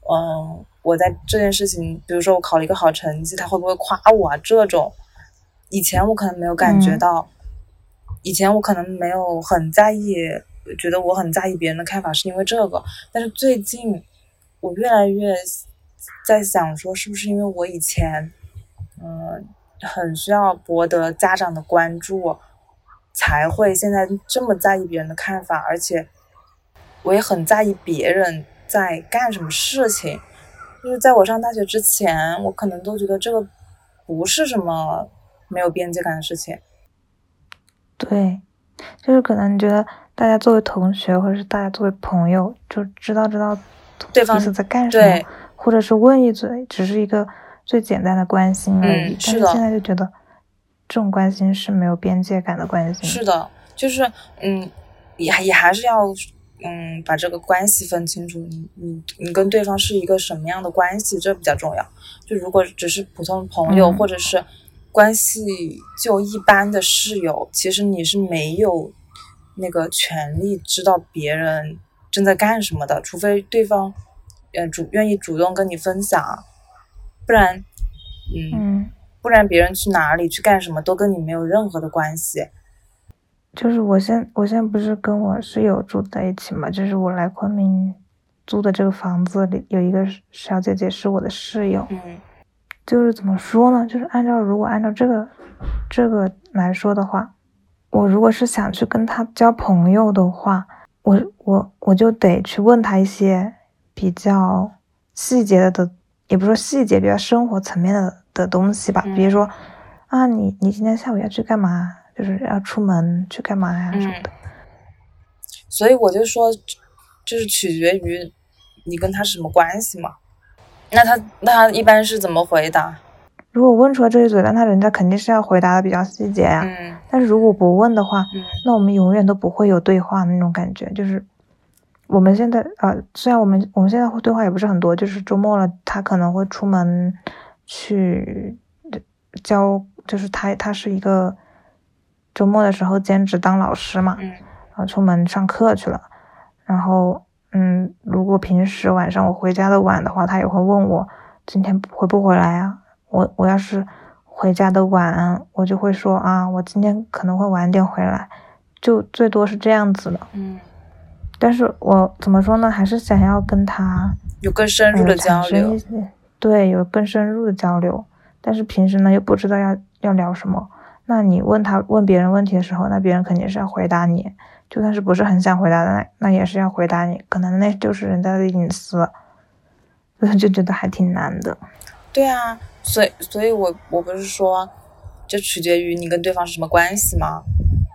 嗯我在这件事情，比如说我考了一个好成绩，她会不会夸我啊？这种以前我可能没有感觉嗯到，以前我可能没有很在意。觉得我很在意别人的看法，是因为这个。但是最近，我越来越在想说，是不是因为我以前，嗯、很需要博得家长的关注，才会现在这么在意别人的看法，而且我也很在意别人在干什么事情。就是在我上大学之前，我可能都觉得这个不是什么没有边界感的事情。对，就是可能你觉得大家作为同学，或者是大家作为朋友，就知道知道对方是在干什么对，或者是问一嘴，只是一个最简单的关心而已。嗯是的但是现在就觉得这种关心是没有边界感的关心。是的，就是嗯，也还也还是要嗯把这个关系分清楚，你你你跟对方是一个什么样的关系，这比较重要。就如果只是普通朋友，嗯或者是关系就一般的室友，其实你是没有那个权利知道别人正在干什么的，除非对方呃主愿意主动跟你分享，不然嗯嗯，不然别人去哪里去干什么都跟你没有任何的关系。就是我现我现在不是跟我室友住在一起嘛，就是我来昆明租的这个房子里有一个小姐姐是我的室友，嗯就是怎么说呢？就是按照如果按照这个这个来说的话，我如果是想去跟他交朋友的话，我我我就得去问他一些比较细节的的，也不说细节，比较生活层面的的东西吧，比如说啊，你你今天下午要去干嘛？就是要出门去干嘛呀什么的。所以我就说，就是取决于你跟他是什么关系嘛。那他那他一般是怎么回答？如果问出来这一嘴，那他人家肯定是要回答的比较细节呀。嗯但是如果不问的话，嗯那我们永远都不会有对话那种感觉。就是我们现在呃，虽然我们我们现在会对话也不是很多，就是周末了，他可能会出门去教，就是他他是一个周末的时候兼职当老师嘛，嗯然后出门上课去了。然后嗯，如果平时晚上我回家的晚的话，他也会问我今天回不回来啊？我我要是回家的晚，我就会说啊，我今天可能会晚点回来，就最多是这样子的。嗯，但是我怎么说呢？还是想要跟他有更深入呃的交流对，有更深入的交流。但是平时呢，又不知道要要聊什么。那你问他问别人问题的时候，那别人肯定是要回答你，就算是不是很想回答的，那那也是要回答你，可能那就是人家的隐私，所以就觉得还挺难的。对啊，所以所以我我不是说，就取决于你跟对方是什么关系吗？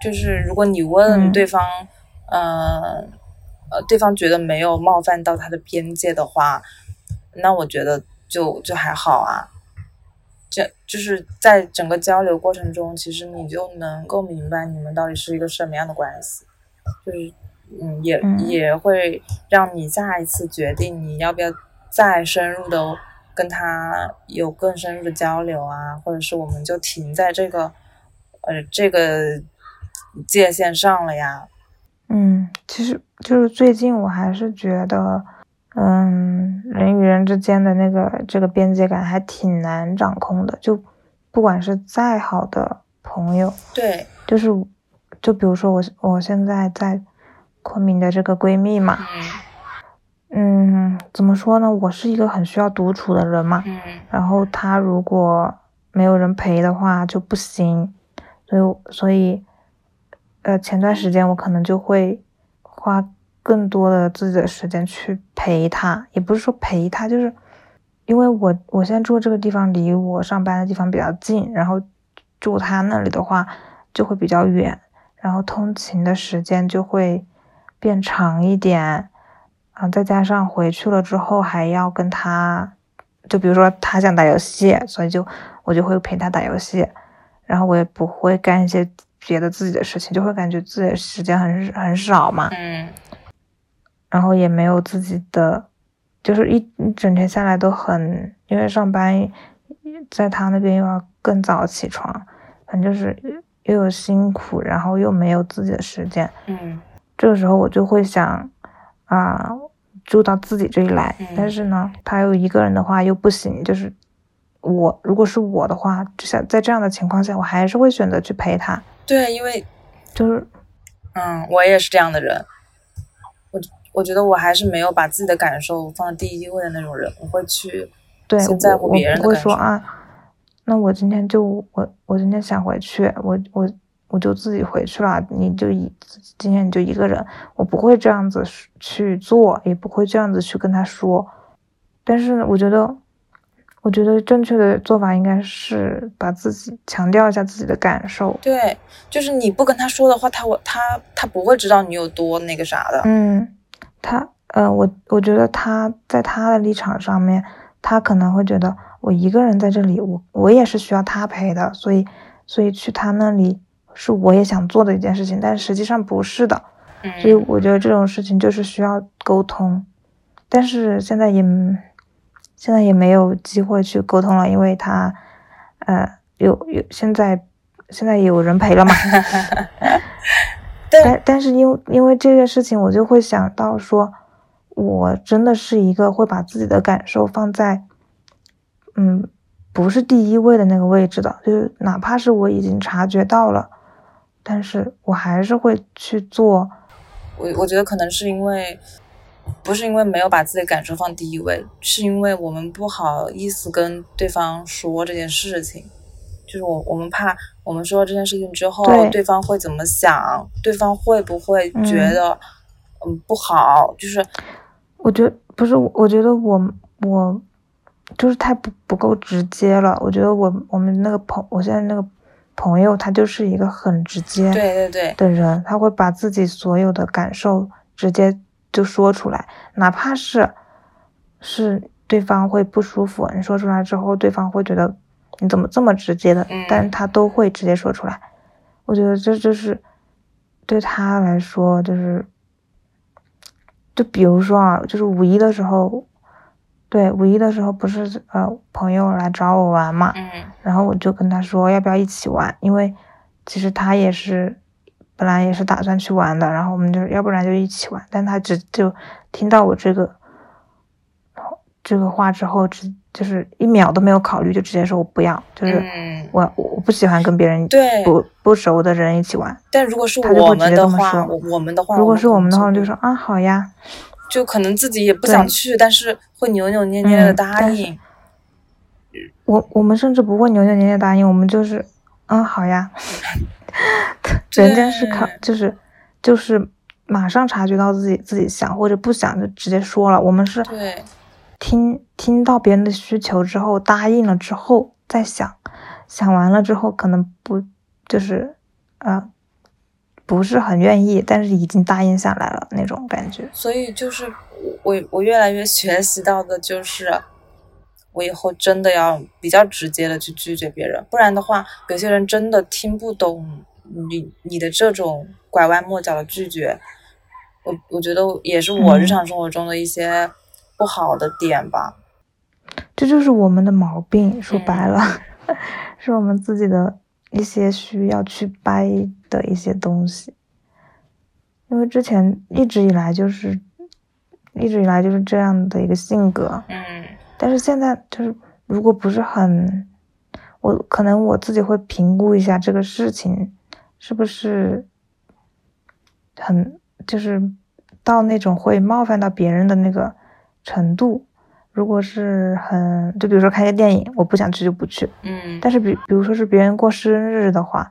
就是如果你问嗯对方，呃呃，对方觉得没有冒犯到他的边界的话，那我觉得就就还好啊。这就是在整个交流过程中，其实你就能够明白你们到底是一个什么样的关系，就是嗯，也、嗯也会让你下一次决定你要不要再深入的跟他有更深入的交流啊，或者是我们就停在这个呃这个界限上了呀。嗯，其实就是最近我还是觉得，嗯，人与人之间的那个这个边界感还挺难掌控的。就不管是再好的朋友，对，就是就比如说我我现在在昆明的这个闺蜜嘛，嗯嗯，怎么说呢？我是一个很需要独处的人嘛，嗯然后她如果没有人陪的话就不行，所以所以，呃，前段时间我可能就会花更多的自己的时间去陪她，也不是说陪她，就是因为我我现在住的这个地方离我上班的地方比较近，然后住她那里的话就会比较远，然后通勤的时间就会变长一点。啊，再加上回去了之后还要跟他，就比如说他想打游戏，所以就我就会陪他打游戏，然后我也不会干一些别的自己的事情，就会感觉自己的时间很很少嘛，嗯。然后也没有自己的，就是一一整天下来都很，因为上班在他那边又要更早起床，反正就是又有辛苦，然后又没有自己的时间，嗯这个时候我就会想，啊，住到自己这里来。嗯但是呢，他又一个人的话又不行，就是我如果是我的话，就像在这样的情况下，我还是会选择去陪他。对，因为就是嗯，我也是这样的人。我我觉得我还是没有把自己的感受放在第一位的那种人，我会去对先在乎别人不会的感受。说啊，那我今天就我我今天想回去，我我我就自己回去了，你就一今天你就一个人，我不会这样子去做，也不会这样子去跟他说。但是我觉得，我觉得正确的做法应该是把自己强调一下自己的感受。对，就是你不跟他说的话，他我他他不会知道你有多那个啥的。嗯，他呃，我我觉得他在他的立场上面，他可能会觉得我一个人在这里，我我也是需要他陪的，所以所以去他那里。是我也想做的一件事情，但实际上不是的，所以我觉得这种事情就是需要沟通，但是现在也现在也没有机会去沟通了，因为他呃有有现在现在有人陪了嘛，但但是因为因为这件事情，我就会想到说，我真的是一个会把自己的感受放在嗯不是第一位的那个位置的，就是哪怕是我已经察觉到了。但是我还是会去做，我我觉得可能是因为，不是因为没有把自己的感受放第一位，是因为我们不好意思跟对方说这件事情，就是我我们怕我们说这件事情之后，对方会怎么想，对方会不会觉得嗯不好，就是我觉得不是，我觉得我我就是太不不够直接了，我觉得我我们那个朋，我现在那个。朋友他就是一个很直接对对对的人，他会把自己所有的感受直接就说出来，哪怕是是对方会不舒服，你说出来之后，对方会觉得你怎么这么直接的，但是他都会直接说出来。我觉得这就是对他来说，就是就比如说啊，就是五一的时候。对五一的时候不是呃朋友来找我玩嘛，嗯，然后我就跟他说要不要一起玩，因为其实他也是本来也是打算去玩的，然后我们就要不然就一起玩，但他只就听到我这个这个话之后，只就是一秒都没有考虑，就直接说我不要，就是我我不喜欢跟别人对不不熟的人一起玩。但如果是我们的话，我们的话，如果是我们的话，就说啊好呀。就可能自己也不想去，但是会扭扭捏捏的答应。我我们甚至不会扭扭捏捏答应，我们就是嗯好呀。人家是靠就是就是马上察觉到自己自己想或者不想就直接说了。我们是听听到别人的需求之后答应了之后再想，想完了之后可能不就是啊。不是很愿意，但是已经答应下来了那种感觉。所以就是我我越来越学习到的就是，我以后真的要比较直接的去拒绝别人，不然的话，有些人真的听不懂你你的这种拐弯抹角的拒绝。我我觉得也是我日常生活中的一些不好的点吧。这就是我们的毛病，说白了，是我们自己的。一些需要去掰的一些东西，因为之前一直以来就是，一直以来就是这样的一个性格，嗯，但是现在就是，如果不是很，我可能我自己会评估一下这个事情是不是很，就是到那种会冒犯到别人的那个程度。如果是很，就比如说看个电影，我不想去就不去。嗯。但是比比如说是别人过生日的话，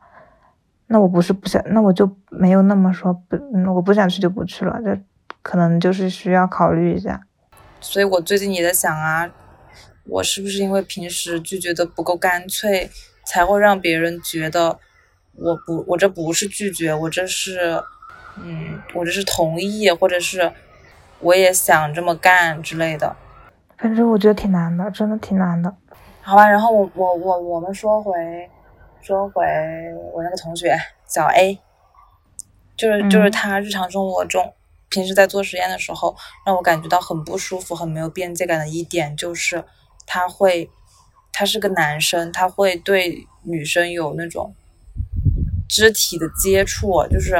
那我不是不想，那我就没有那么说不，嗯，我不想去就不去了。这可能就是需要考虑一下。所以我最近也在想啊，我是不是因为平时拒绝的不够干脆，才会让别人觉得我不，我这不是拒绝，我这是，嗯，我这是同意，或者是我也想这么干之类的。反正我觉得挺难的，真的挺难的。好吧，然后我我我我们说回说回我那个同学小 A，就是就是他日常生活中平时在做实验的时候，让我感觉到很不舒服、很没有边界感的一点就是他会他是个男生，他会对女生有那种肢体的接触，就是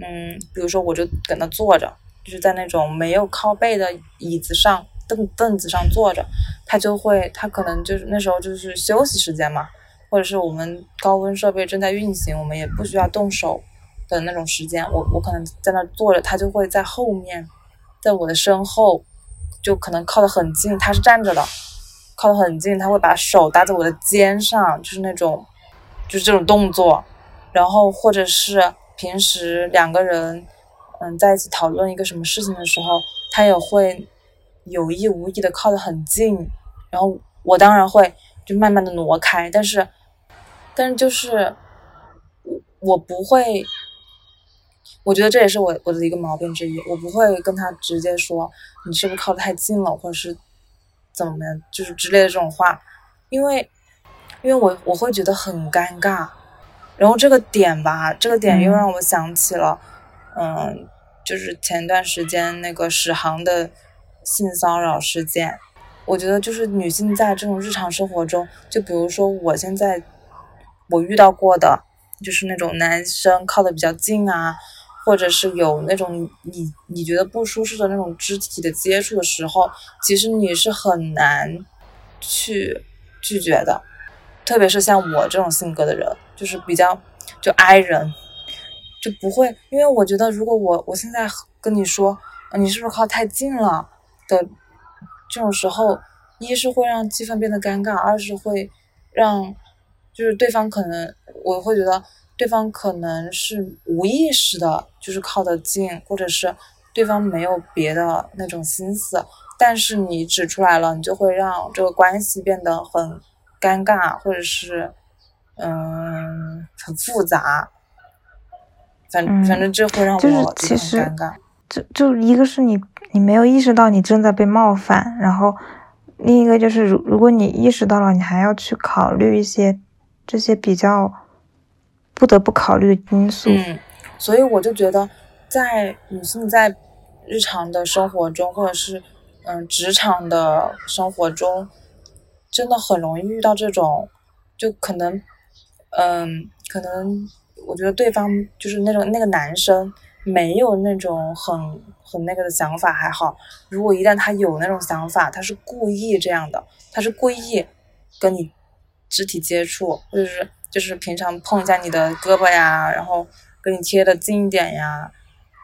嗯，比如说我就搁那坐着，就是在那种没有靠背的椅子上。凳凳子上坐着，他就会，他可能就是那时候就是休息时间嘛，或者是我们高温设备正在运行，我们也不需要动手的那种时间，我我可能在那坐着，他就会在后面，在我的身后，就可能靠得很近，他是站着的，靠得很近，他会把手搭在我的肩上，就是那种，就是这种动作，然后或者是平时两个人嗯在一起讨论一个什么事情的时候，他也会有意无意的靠得很近，然后我当然会就慢慢的挪开，但是但是就是我我不会。我觉得这也是我我的一个毛病之一，我不会跟他直接说你是不是靠得太近了，或者是怎么样，就是之类的这种话，因为因为我我会觉得很尴尬。然后这个点吧，这个点又让我想起了，嗯，就是前段时间那个史航的性骚扰事件。我觉得就是女性在这种日常生活中，就比如说我现在我遇到过的，就是那种男生靠的比较近啊。或者是有那种你你觉得不舒适的那种肢体的接触的时候，其实你是很难去拒绝的，特别是像我这种性格的人，就是比较就 I 人，就不会，因为我觉得如果我我现在跟你说，你是不是靠太近了的这种时候，一是会让气氛变得尴尬，二是会让就是对方可能我会觉得。对方可能是无意识的，就是靠得近，或者是对方没有别的那种心思，但是你指出来了，你就会让这个关系变得很尴尬，或者是嗯很复杂。反反正这会让我就是其实尴尬。就就一个是你你没有意识到你正在被冒犯，然后另一个就是如如果你意识到了，你还要去考虑一些这些比较。不得不考虑的因素。嗯，所以我就觉得，在女性在日常的生活中，或者是嗯职场的生活中，真的很容易遇到这种，就可能，嗯，可能我觉得对方就是那种那个男生没有那种很很那个的想法还好，如果一旦他有那种想法，他是故意这样的，他是故意跟你肢体接触，或者是。就是平常碰一下你的胳膊呀，然后跟你贴的近一点呀，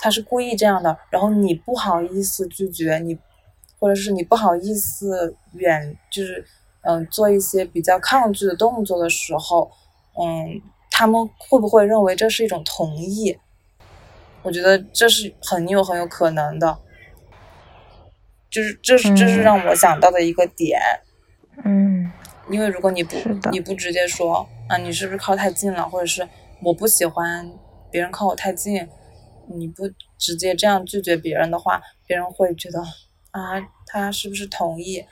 他是故意这样的，然后你不好意思拒绝你，或者是你不好意思远，就是嗯做一些比较抗拒的动作的时候，嗯，他们会不会认为这是一种同意？我觉得这是很有很有可能的，就是这是这是让我想到的一个点，嗯。因为如果你不你不直接说啊，你是不是靠太近了，或者是我不喜欢别人靠我太近，你不直接这样拒绝别人的话，别人会觉得啊，他是不是同意？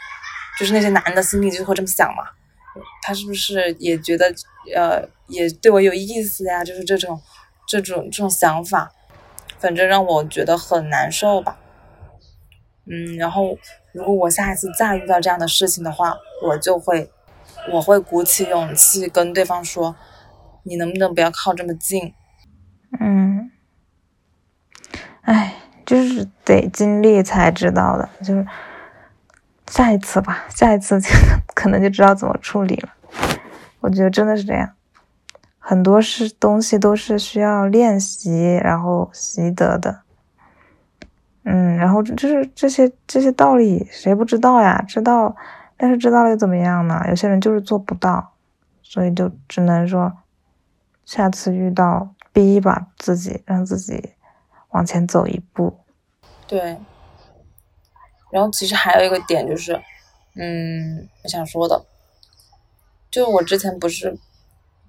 就是那些男的心里就会这么想嘛，他是不是也觉得呃也对我有意思呀？就是这种这种这种想法，反正让我觉得很难受吧。嗯，然后如果我下一次再遇到这样的事情的话，我就会。我会鼓起勇气跟对方说：“你能不能不要靠这么近？”嗯，哎，就是得经历才知道的，就是下一次吧，下一次就 可能就知道怎么处理了。我觉得真的是这样，很多是东西都是需要练习然后习得的。嗯，然后就是这些这些道理谁不知道呀？知道。但是知道了又怎么样呢？有些人就是做不到，所以就只能说，下次遇到逼一把自己，让自己往前走一步。对。然后其实还有一个点就是，嗯，我想说的，就我之前不是，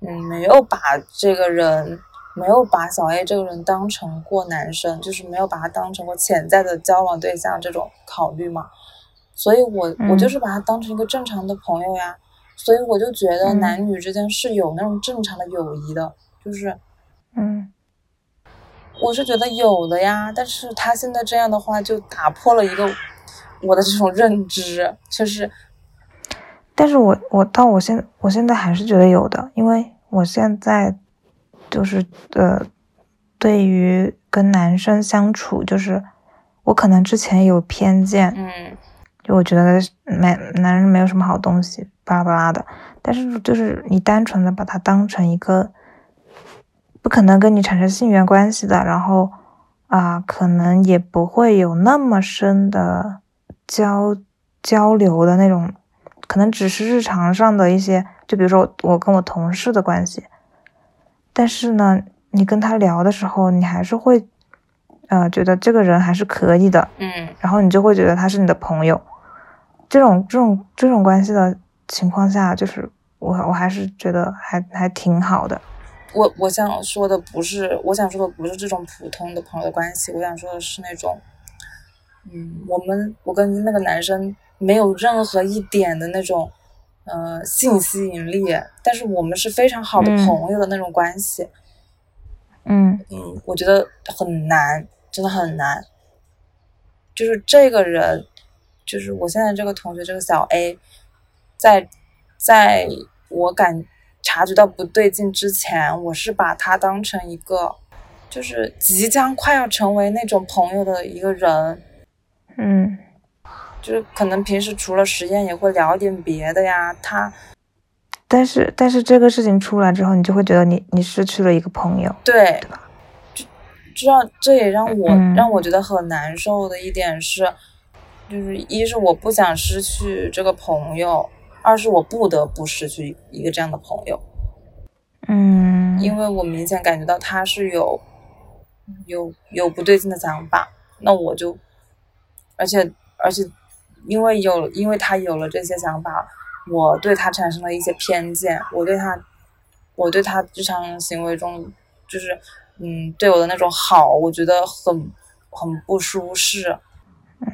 嗯，没有把这个人，没有把小 A 这个人当成过男生，就是没有把他当成过潜在的交往对象这种考虑嘛。所以，我我就是把他当成一个正常的朋友呀，所以我就觉得男女之间是有那种正常的友谊的，就是，嗯，我是觉得有的呀。但是他现在这样的话，就打破了一个我的这种认知，就是，但是我我到我现我现在还是觉得有的，因为我现在就是呃，对于跟男生相处，就是我可能之前有偏见，嗯。就我觉得没男人没有什么好东西，巴拉巴拉的。但是就是你单纯的把他当成一个不可能跟你产生性缘关系的，然后啊，可能也不会有那么深的交交流的那种，可能只是日常上的一些，就比如说我跟我同事的关系，但是呢，你跟他聊的时候，你还是会，呃，觉得这个人还是可以的，嗯然后你就会觉得他是你的朋友。这种这种这种关系的情况下，就是我我还是觉得还还挺好的。我我想说的不是，我想说的不是这种普通的朋友的关系，我想说的是那种，嗯，我们我跟那个男生没有任何一点的那种，呃，性吸引力，但是我们是非常好的嗯朋友的那种关系。嗯嗯，我觉得很难，真的很难。就是这个人，就是我现在这个同学，这个小 A，在在我感察觉到不对劲之前，我是把他当成一个，就是即将快要成为那种朋友的一个人，嗯。就是可能平时除了实验也会聊点别的呀。他。但是但是这个事情出来之后，你就会觉得你你失去了一个朋友。对，这这让这也让我、嗯。让我觉得很难受的一点是，就是一是我不想失去这个朋友，二是我不得不失去一个这样的朋友，嗯，因为我明显感觉到他是有有有不对劲的想法，那我就，而且而且因为有因为他有了这些想法，我对他产生了一些偏见，我对他我对他日常行为中就是嗯对我的那种好，我觉得很很不舒适。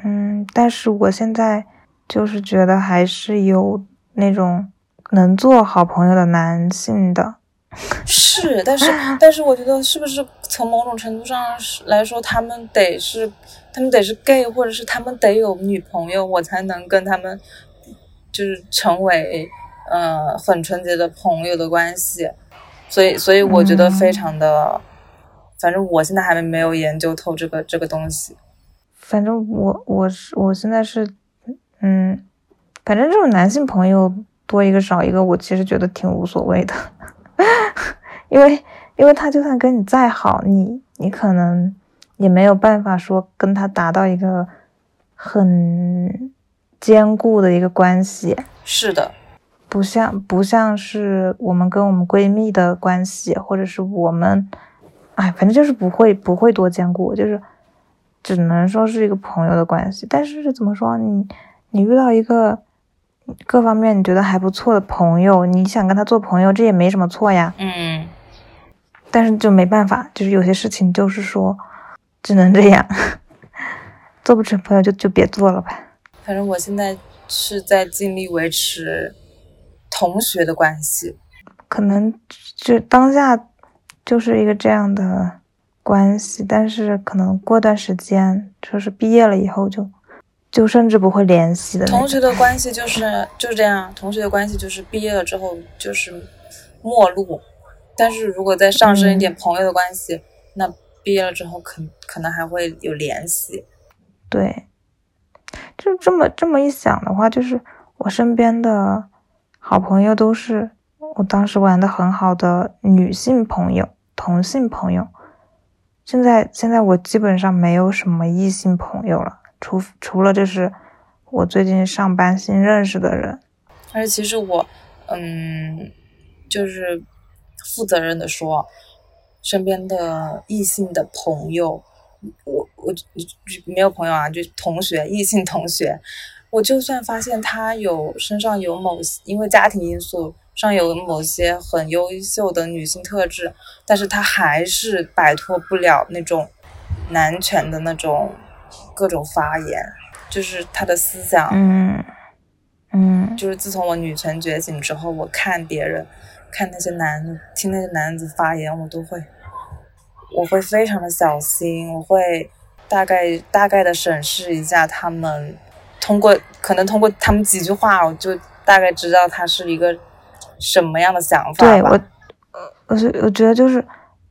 嗯，但是我现在就是觉得还是有那种能做好朋友的男性的。是，但是但是我觉得是不是从某种程度上是来说，他们得是他们得是 gay，或者是他们得有女朋友，我才能跟他们就是成为呃很纯洁的朋友的关系。所以所以我觉得非常的，反正我现在还没有研究透这个这个东西。反正我我是我现在是，嗯，反正这种男性朋友多一个少一个，我其实觉得挺无所谓的，因为因为他就算跟你再好，你你可能也没有办法说跟他达到一个很坚固的一个关系，是的，不像不像是我们跟我们闺蜜的关系，或者是我们，哎，反正就是不会不会多坚固，就是只能说是一个朋友的关系。但是怎么说，你你遇到一个各方面你觉得还不错的朋友，你想跟他做朋友，这也没什么错呀。嗯，但是就没办法，就是有些事情就是说只能这样，做不成朋友就就别做了吧。反正我现在是在尽力维持同学的关系。可能就当下就是一个这样的关系，但是可能过段时间，就是毕业了以后就就甚至不会联系的。同学的关系就是就是这样，同学的关系就是毕业了之后就是陌路，但是如果再上升一点朋友的关系，那毕业了之后可可能还会有联系。对，就这么这么一想的话，就是我身边的好朋友都是我当时玩的很好的女性朋友、同性朋友。现在现在我基本上没有什么异性朋友了，除除了就是我最近上班新认识的人。而且其实我，嗯，就是负责任的说，身边的异性的朋友，我我没有朋友啊，就同学，异性同学，我就算发现他有身上有某些因为家庭因素上有某些很优秀的女性特质，但是他还是摆脱不了那种男权的那种各种发言，就是他的思想，嗯嗯。就是自从我女权觉醒之后，我看别人，看那些男的，听那些男子发言，我都会，我会非常的小心，我会大概大概的审视一下他们，通过可能通过他们几句话，我就大概知道他是一个什么样的想法吧。对我，我是我觉得就是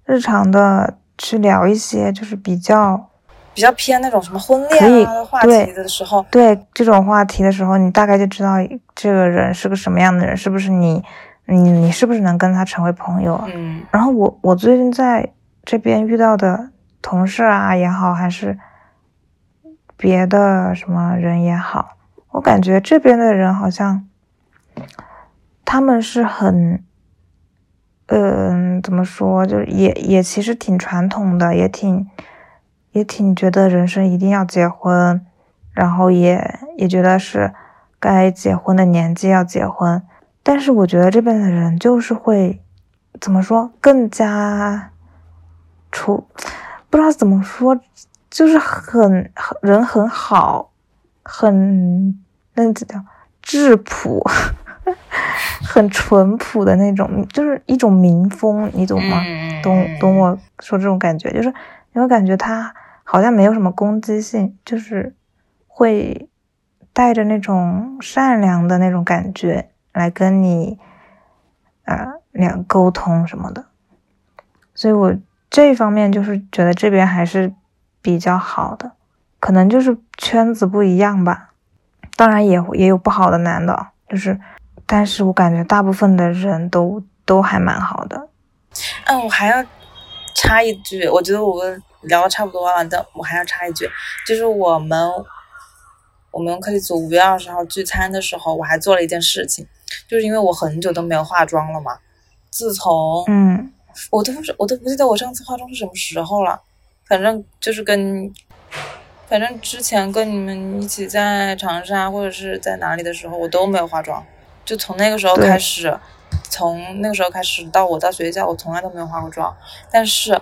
日常的去聊一些就是比较比较偏那种什么婚恋话题的时候，对这种话题的时候，你大概就知道这个人是个什么样的人，是不是你你你是不是能跟他成为朋友啊？嗯然后我我最近在这边遇到的同事啊也好，还是别的什么人也好，我感觉这边的人好像他们是很嗯，怎么说，就是也也其实挺传统的，也挺也挺觉得人生一定要结婚，然后也也觉得是该结婚的年纪要结婚。但是我觉得这边的人就是会怎么说，更加出不知道怎么说，就是很很人很好，很那叫质朴。很淳朴的那种，就是一种民风，你懂吗？懂懂我说这种感觉，就是你会感觉他好像没有什么攻击性，就是会带着那种善良的那种感觉来跟你啊两沟通什么的。所以我这方面就是觉得这边还是比较好的，可能就是圈子不一样吧。当然也也有不好的男的，就是。但是我感觉大部分的人都都还蛮好的。嗯，我还要插一句，我觉得我们聊的差不多了，但我还要插一句，就是我们我们课题组五月二十号聚餐的时候，我还做了一件事情，就是因为我很久都没有化妆了嘛。自从嗯，我都不是我都不记得我上次化妆是什么时候了，反正就是跟反正之前跟你们一起在长沙或者是在哪里的时候，我都没有化妆。就从那个时候开始，从那个时候开始到我到学校，我从来都没有化过妆。但是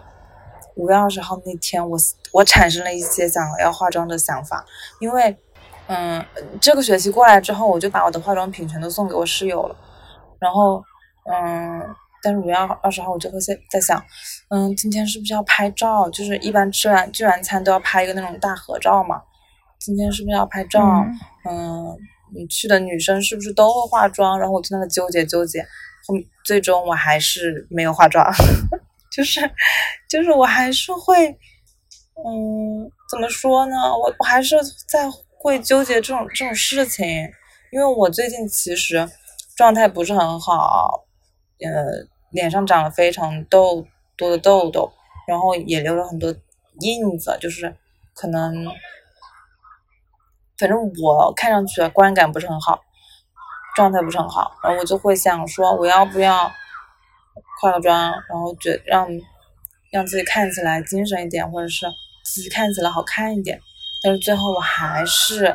五月二十号那天，我我产生了一些想要化妆的想法，因为嗯，这个学期过来之后，我就把我的化妆品全都送给我室友了。然后嗯，但是五月二二十号，我就会在在想，嗯，今天是不是要拍照？就是一般吃完聚完餐都要拍一个那种大合照嘛。今天是不是要拍照？嗯。你去的女生是不是都会化妆？然后我就在那纠结纠结，后最终我还是没有化妆，就是就是我还是会，嗯，怎么说呢？我我还是在会纠结这种这种事情，因为我最近其实状态不是很好，呃，脸上长了非常痘多的痘痘，然后也留了很多印子，就是可能。反正我看上去观感不是很好，状态不是很好，然后我就会想说，我要不要化个妆，然后觉让让自己看起来精神一点，或者是自己看起来好看一点。但是最后我还是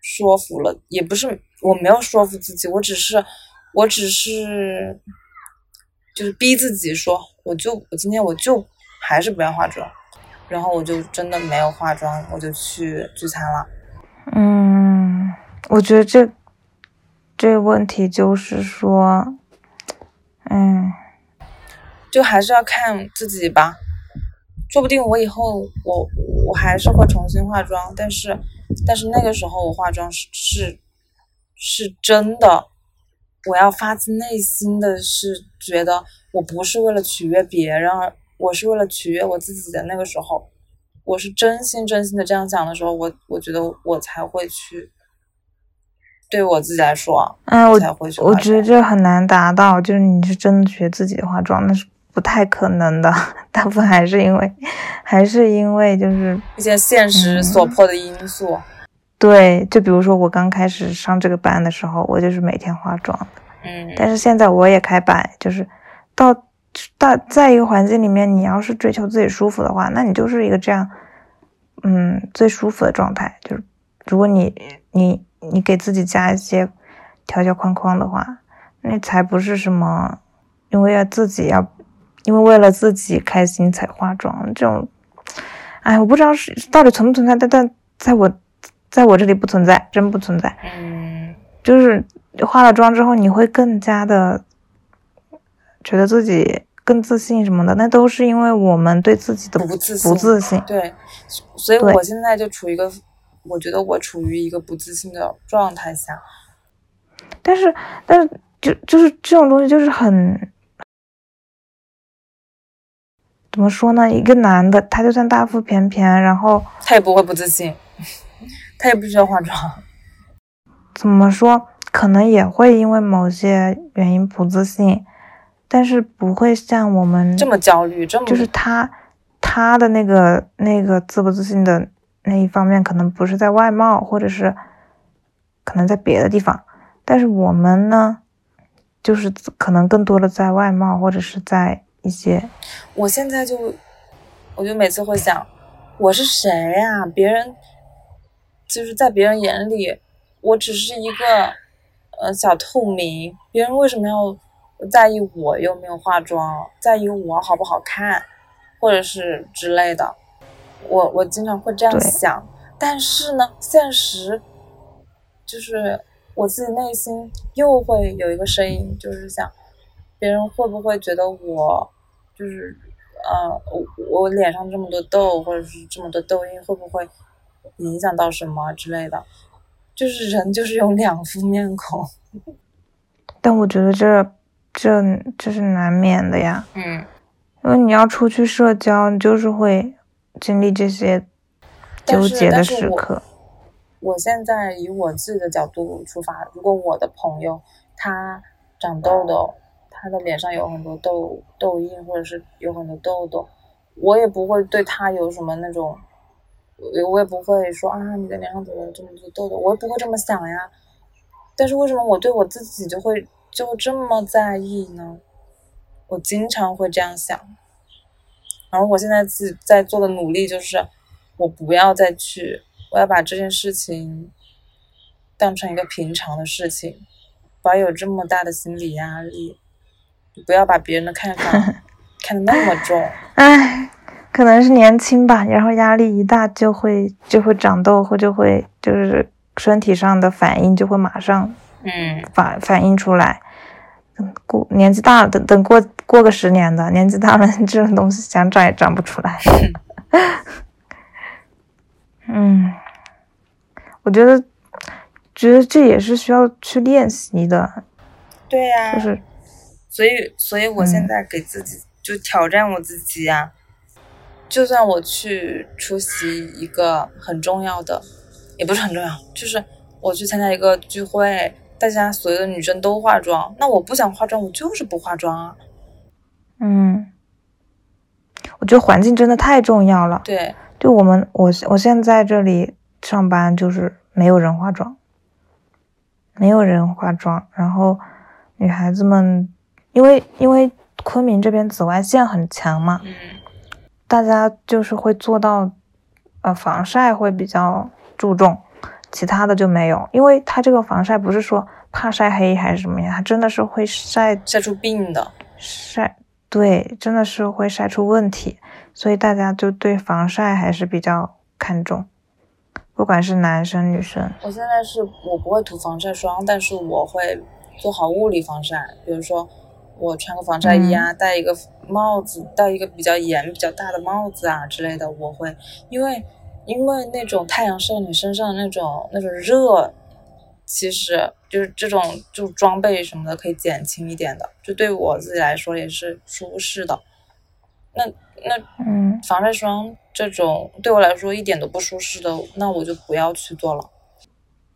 说服了，也不是我没有说服自己，我只是我只是就是逼自己说，我就我今天我就还是不要化妆。然后我就真的没有化妆，我就去聚餐了。嗯，我觉得这这个问题就是说，嗯，就还是要看自己吧。说不定我以后我我还是会重新化妆，但是但是那个时候我化妆是是是真的，我要发自内心的是觉得我不是为了取悦别人。我是为了取悦我自己的那个时候，我是真心真心的这样想的时候，我我觉得我才会去，对我自己来说，嗯，我才会去。我觉得这很难达到，就是你是真的学自己化妆，那是不太可能的。大部分还是因为，还是因为就是一些现实所迫的因素。对，就比如说我刚开始上这个班的时候，我就是每天化妆的，嗯，但是现在我也开班，就是到。大在一个环境里面，你要是追求自己舒服的话，那你就是一个这样，嗯，最舒服的状态。就是如果你你你给自己加一些条条框框的话，那才不是什么，因为要自己要，因为为了自己开心才化妆这种。哎，我不知道是到底存不存在，但但在我在我这里不存在，真不存在。嗯，就是化了妆之后，你会更加的。觉得自己更自信什么的，那都是因为我们对自己的不自信。不自信，对，所以我现在就处于一个，我觉得我处于一个不自信的状态下。但是，但是，就就是这种东西，就是很怎么说呢？一个男的，他就算大腹便便，然后他也不会不自信，他也不需要化妆。怎么说？可能也会因为某些原因不自信。但是不会像我们这么焦虑，这么就是他他的那个那个自不自信的那一方面，可能不是在外貌，或者是可能在别的地方。但是我们呢，就是可能更多的在外貌或者是在一些，我现在就，我就每次会想，我是谁呀？别人就是在别人眼里，我只是一个呃小透明，别人为什么要在意我有没有化妆，在意我好不好看，或者是之类的？我我经常会这样想，但是呢，现实就是我自己内心又会有一个声音，就是想别人会不会觉得我就是呃我我脸上这么多痘或者是这么多痘印会不会影响到什么之类的？就是人就是有两副面孔，但我觉得这这这是难免的呀，嗯，因为你要出去社交，你就是会。经历这些纠结的时刻，我现在以我自己的角度出发，如果我的朋友他长痘痘，他的脸上有很多痘痘印，或者是有很多痘痘，我也不会对他有什么那种，我也不会说啊，你的脸上怎么有这么多痘痘，我也不会这么想呀。但是为什么我对我自己就会就这么在意呢？我经常会这样想。然后我现在自己在做的努力就是，我不要再去，我要把这件事情当成一个平常的事情，不要有这么大的心理压力，不要把别人的看法 看得那么重。唉，可能是年轻吧，然后压力一大就会就会长痘，或就会就是身体上的反应就会马上嗯反反映出来。过年纪大了，等等过过个十年的年纪大了，这种东西想长也长不出来。嗯，我觉得，觉得这也是需要去练习的。对呀，就是，所以，所以我现在给自己就挑战我自己呀。就算我去出席一个很重要的，也不是很重要，就是我去参加一个聚会。大家所有的女生都化妆，那我不想化妆，我就是不化妆啊。嗯，我觉得环境真的太重要了。对，就我们，我我现在在这里上班，就是没有人化妆，没有人化妆。然后女孩子们，因为因为昆明这边紫外线很强嘛，嗯，大家就是会做到，呃，防晒会比较注重。其他的就没有，因为它这个防晒不是说怕晒黑还是什么呀，它真的是会晒晒出病的，晒对，真的是会晒出问题，所以大家就对防晒还是比较看重，不管是男生女生。我现在是我不会涂防晒霜，但是我会做好物理防晒，比如说我穿个防晒衣啊，戴一个帽子，戴一个比较严、比较大的帽子啊之类的，我会因为。因为那种太阳晒你身上的那种那种热，其实就是这种就装备什么的可以减轻一点的，就对我自己来说也是舒适的。那那嗯，防晒霜这种对我来说一点都不舒适的，那我就不要去做了。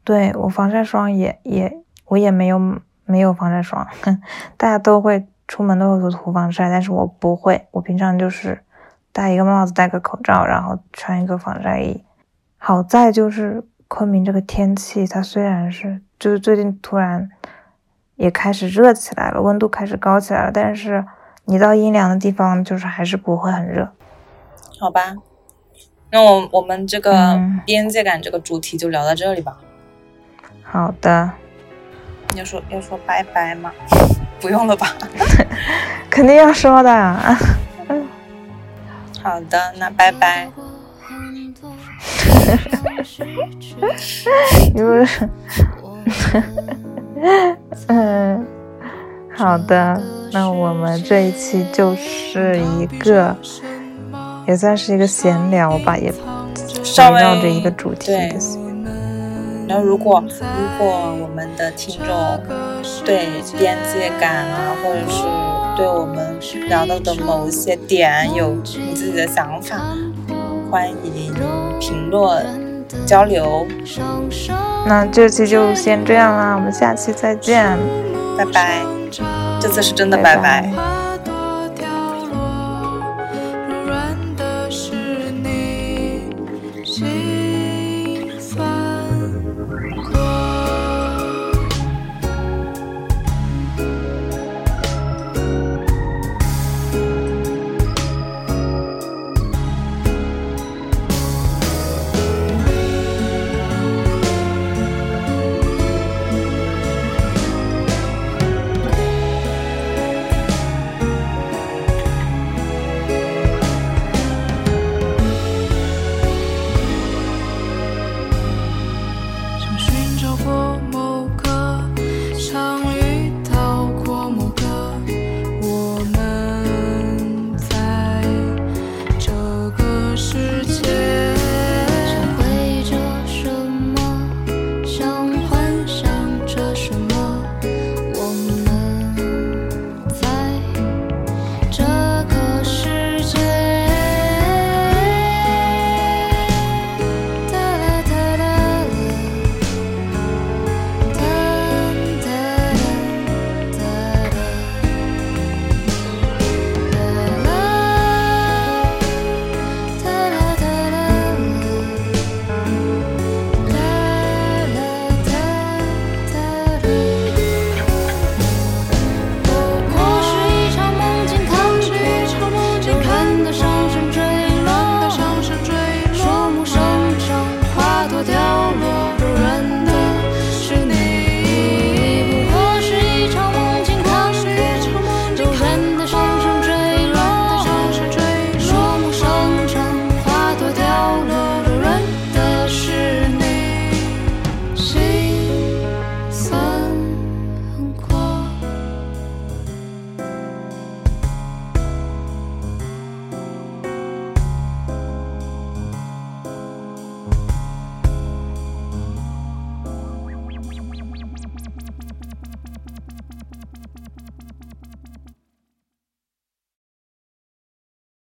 对我防晒霜也也我也没有没有防晒霜，大家都会出门都会涂防晒，但是我不会，我平常就是。戴一个帽子，戴个口罩，然后穿一个防晒衣。好在就是昆明这个天气，它虽然是就是最近突然也开始热起来了，温度开始高起来了，但是你到阴凉的地方，就是还是不会很热。好吧，那我我们这个边界感这个主题就聊到这里吧。好的。要说要说拜拜吗？不用了吧？肯定要说的。好的，那拜拜。因是，嗯，好的，那我们这一期就是一个，也算是一个闲聊吧，也围绕着一个主题。对。然后，如果如果我们的听众对边界感啊，或者是。对我们聊到的某一些点有你自己的想法，欢迎评论交流。那这期就先这样啦，我们下期再见，拜拜。这次是真的拜拜。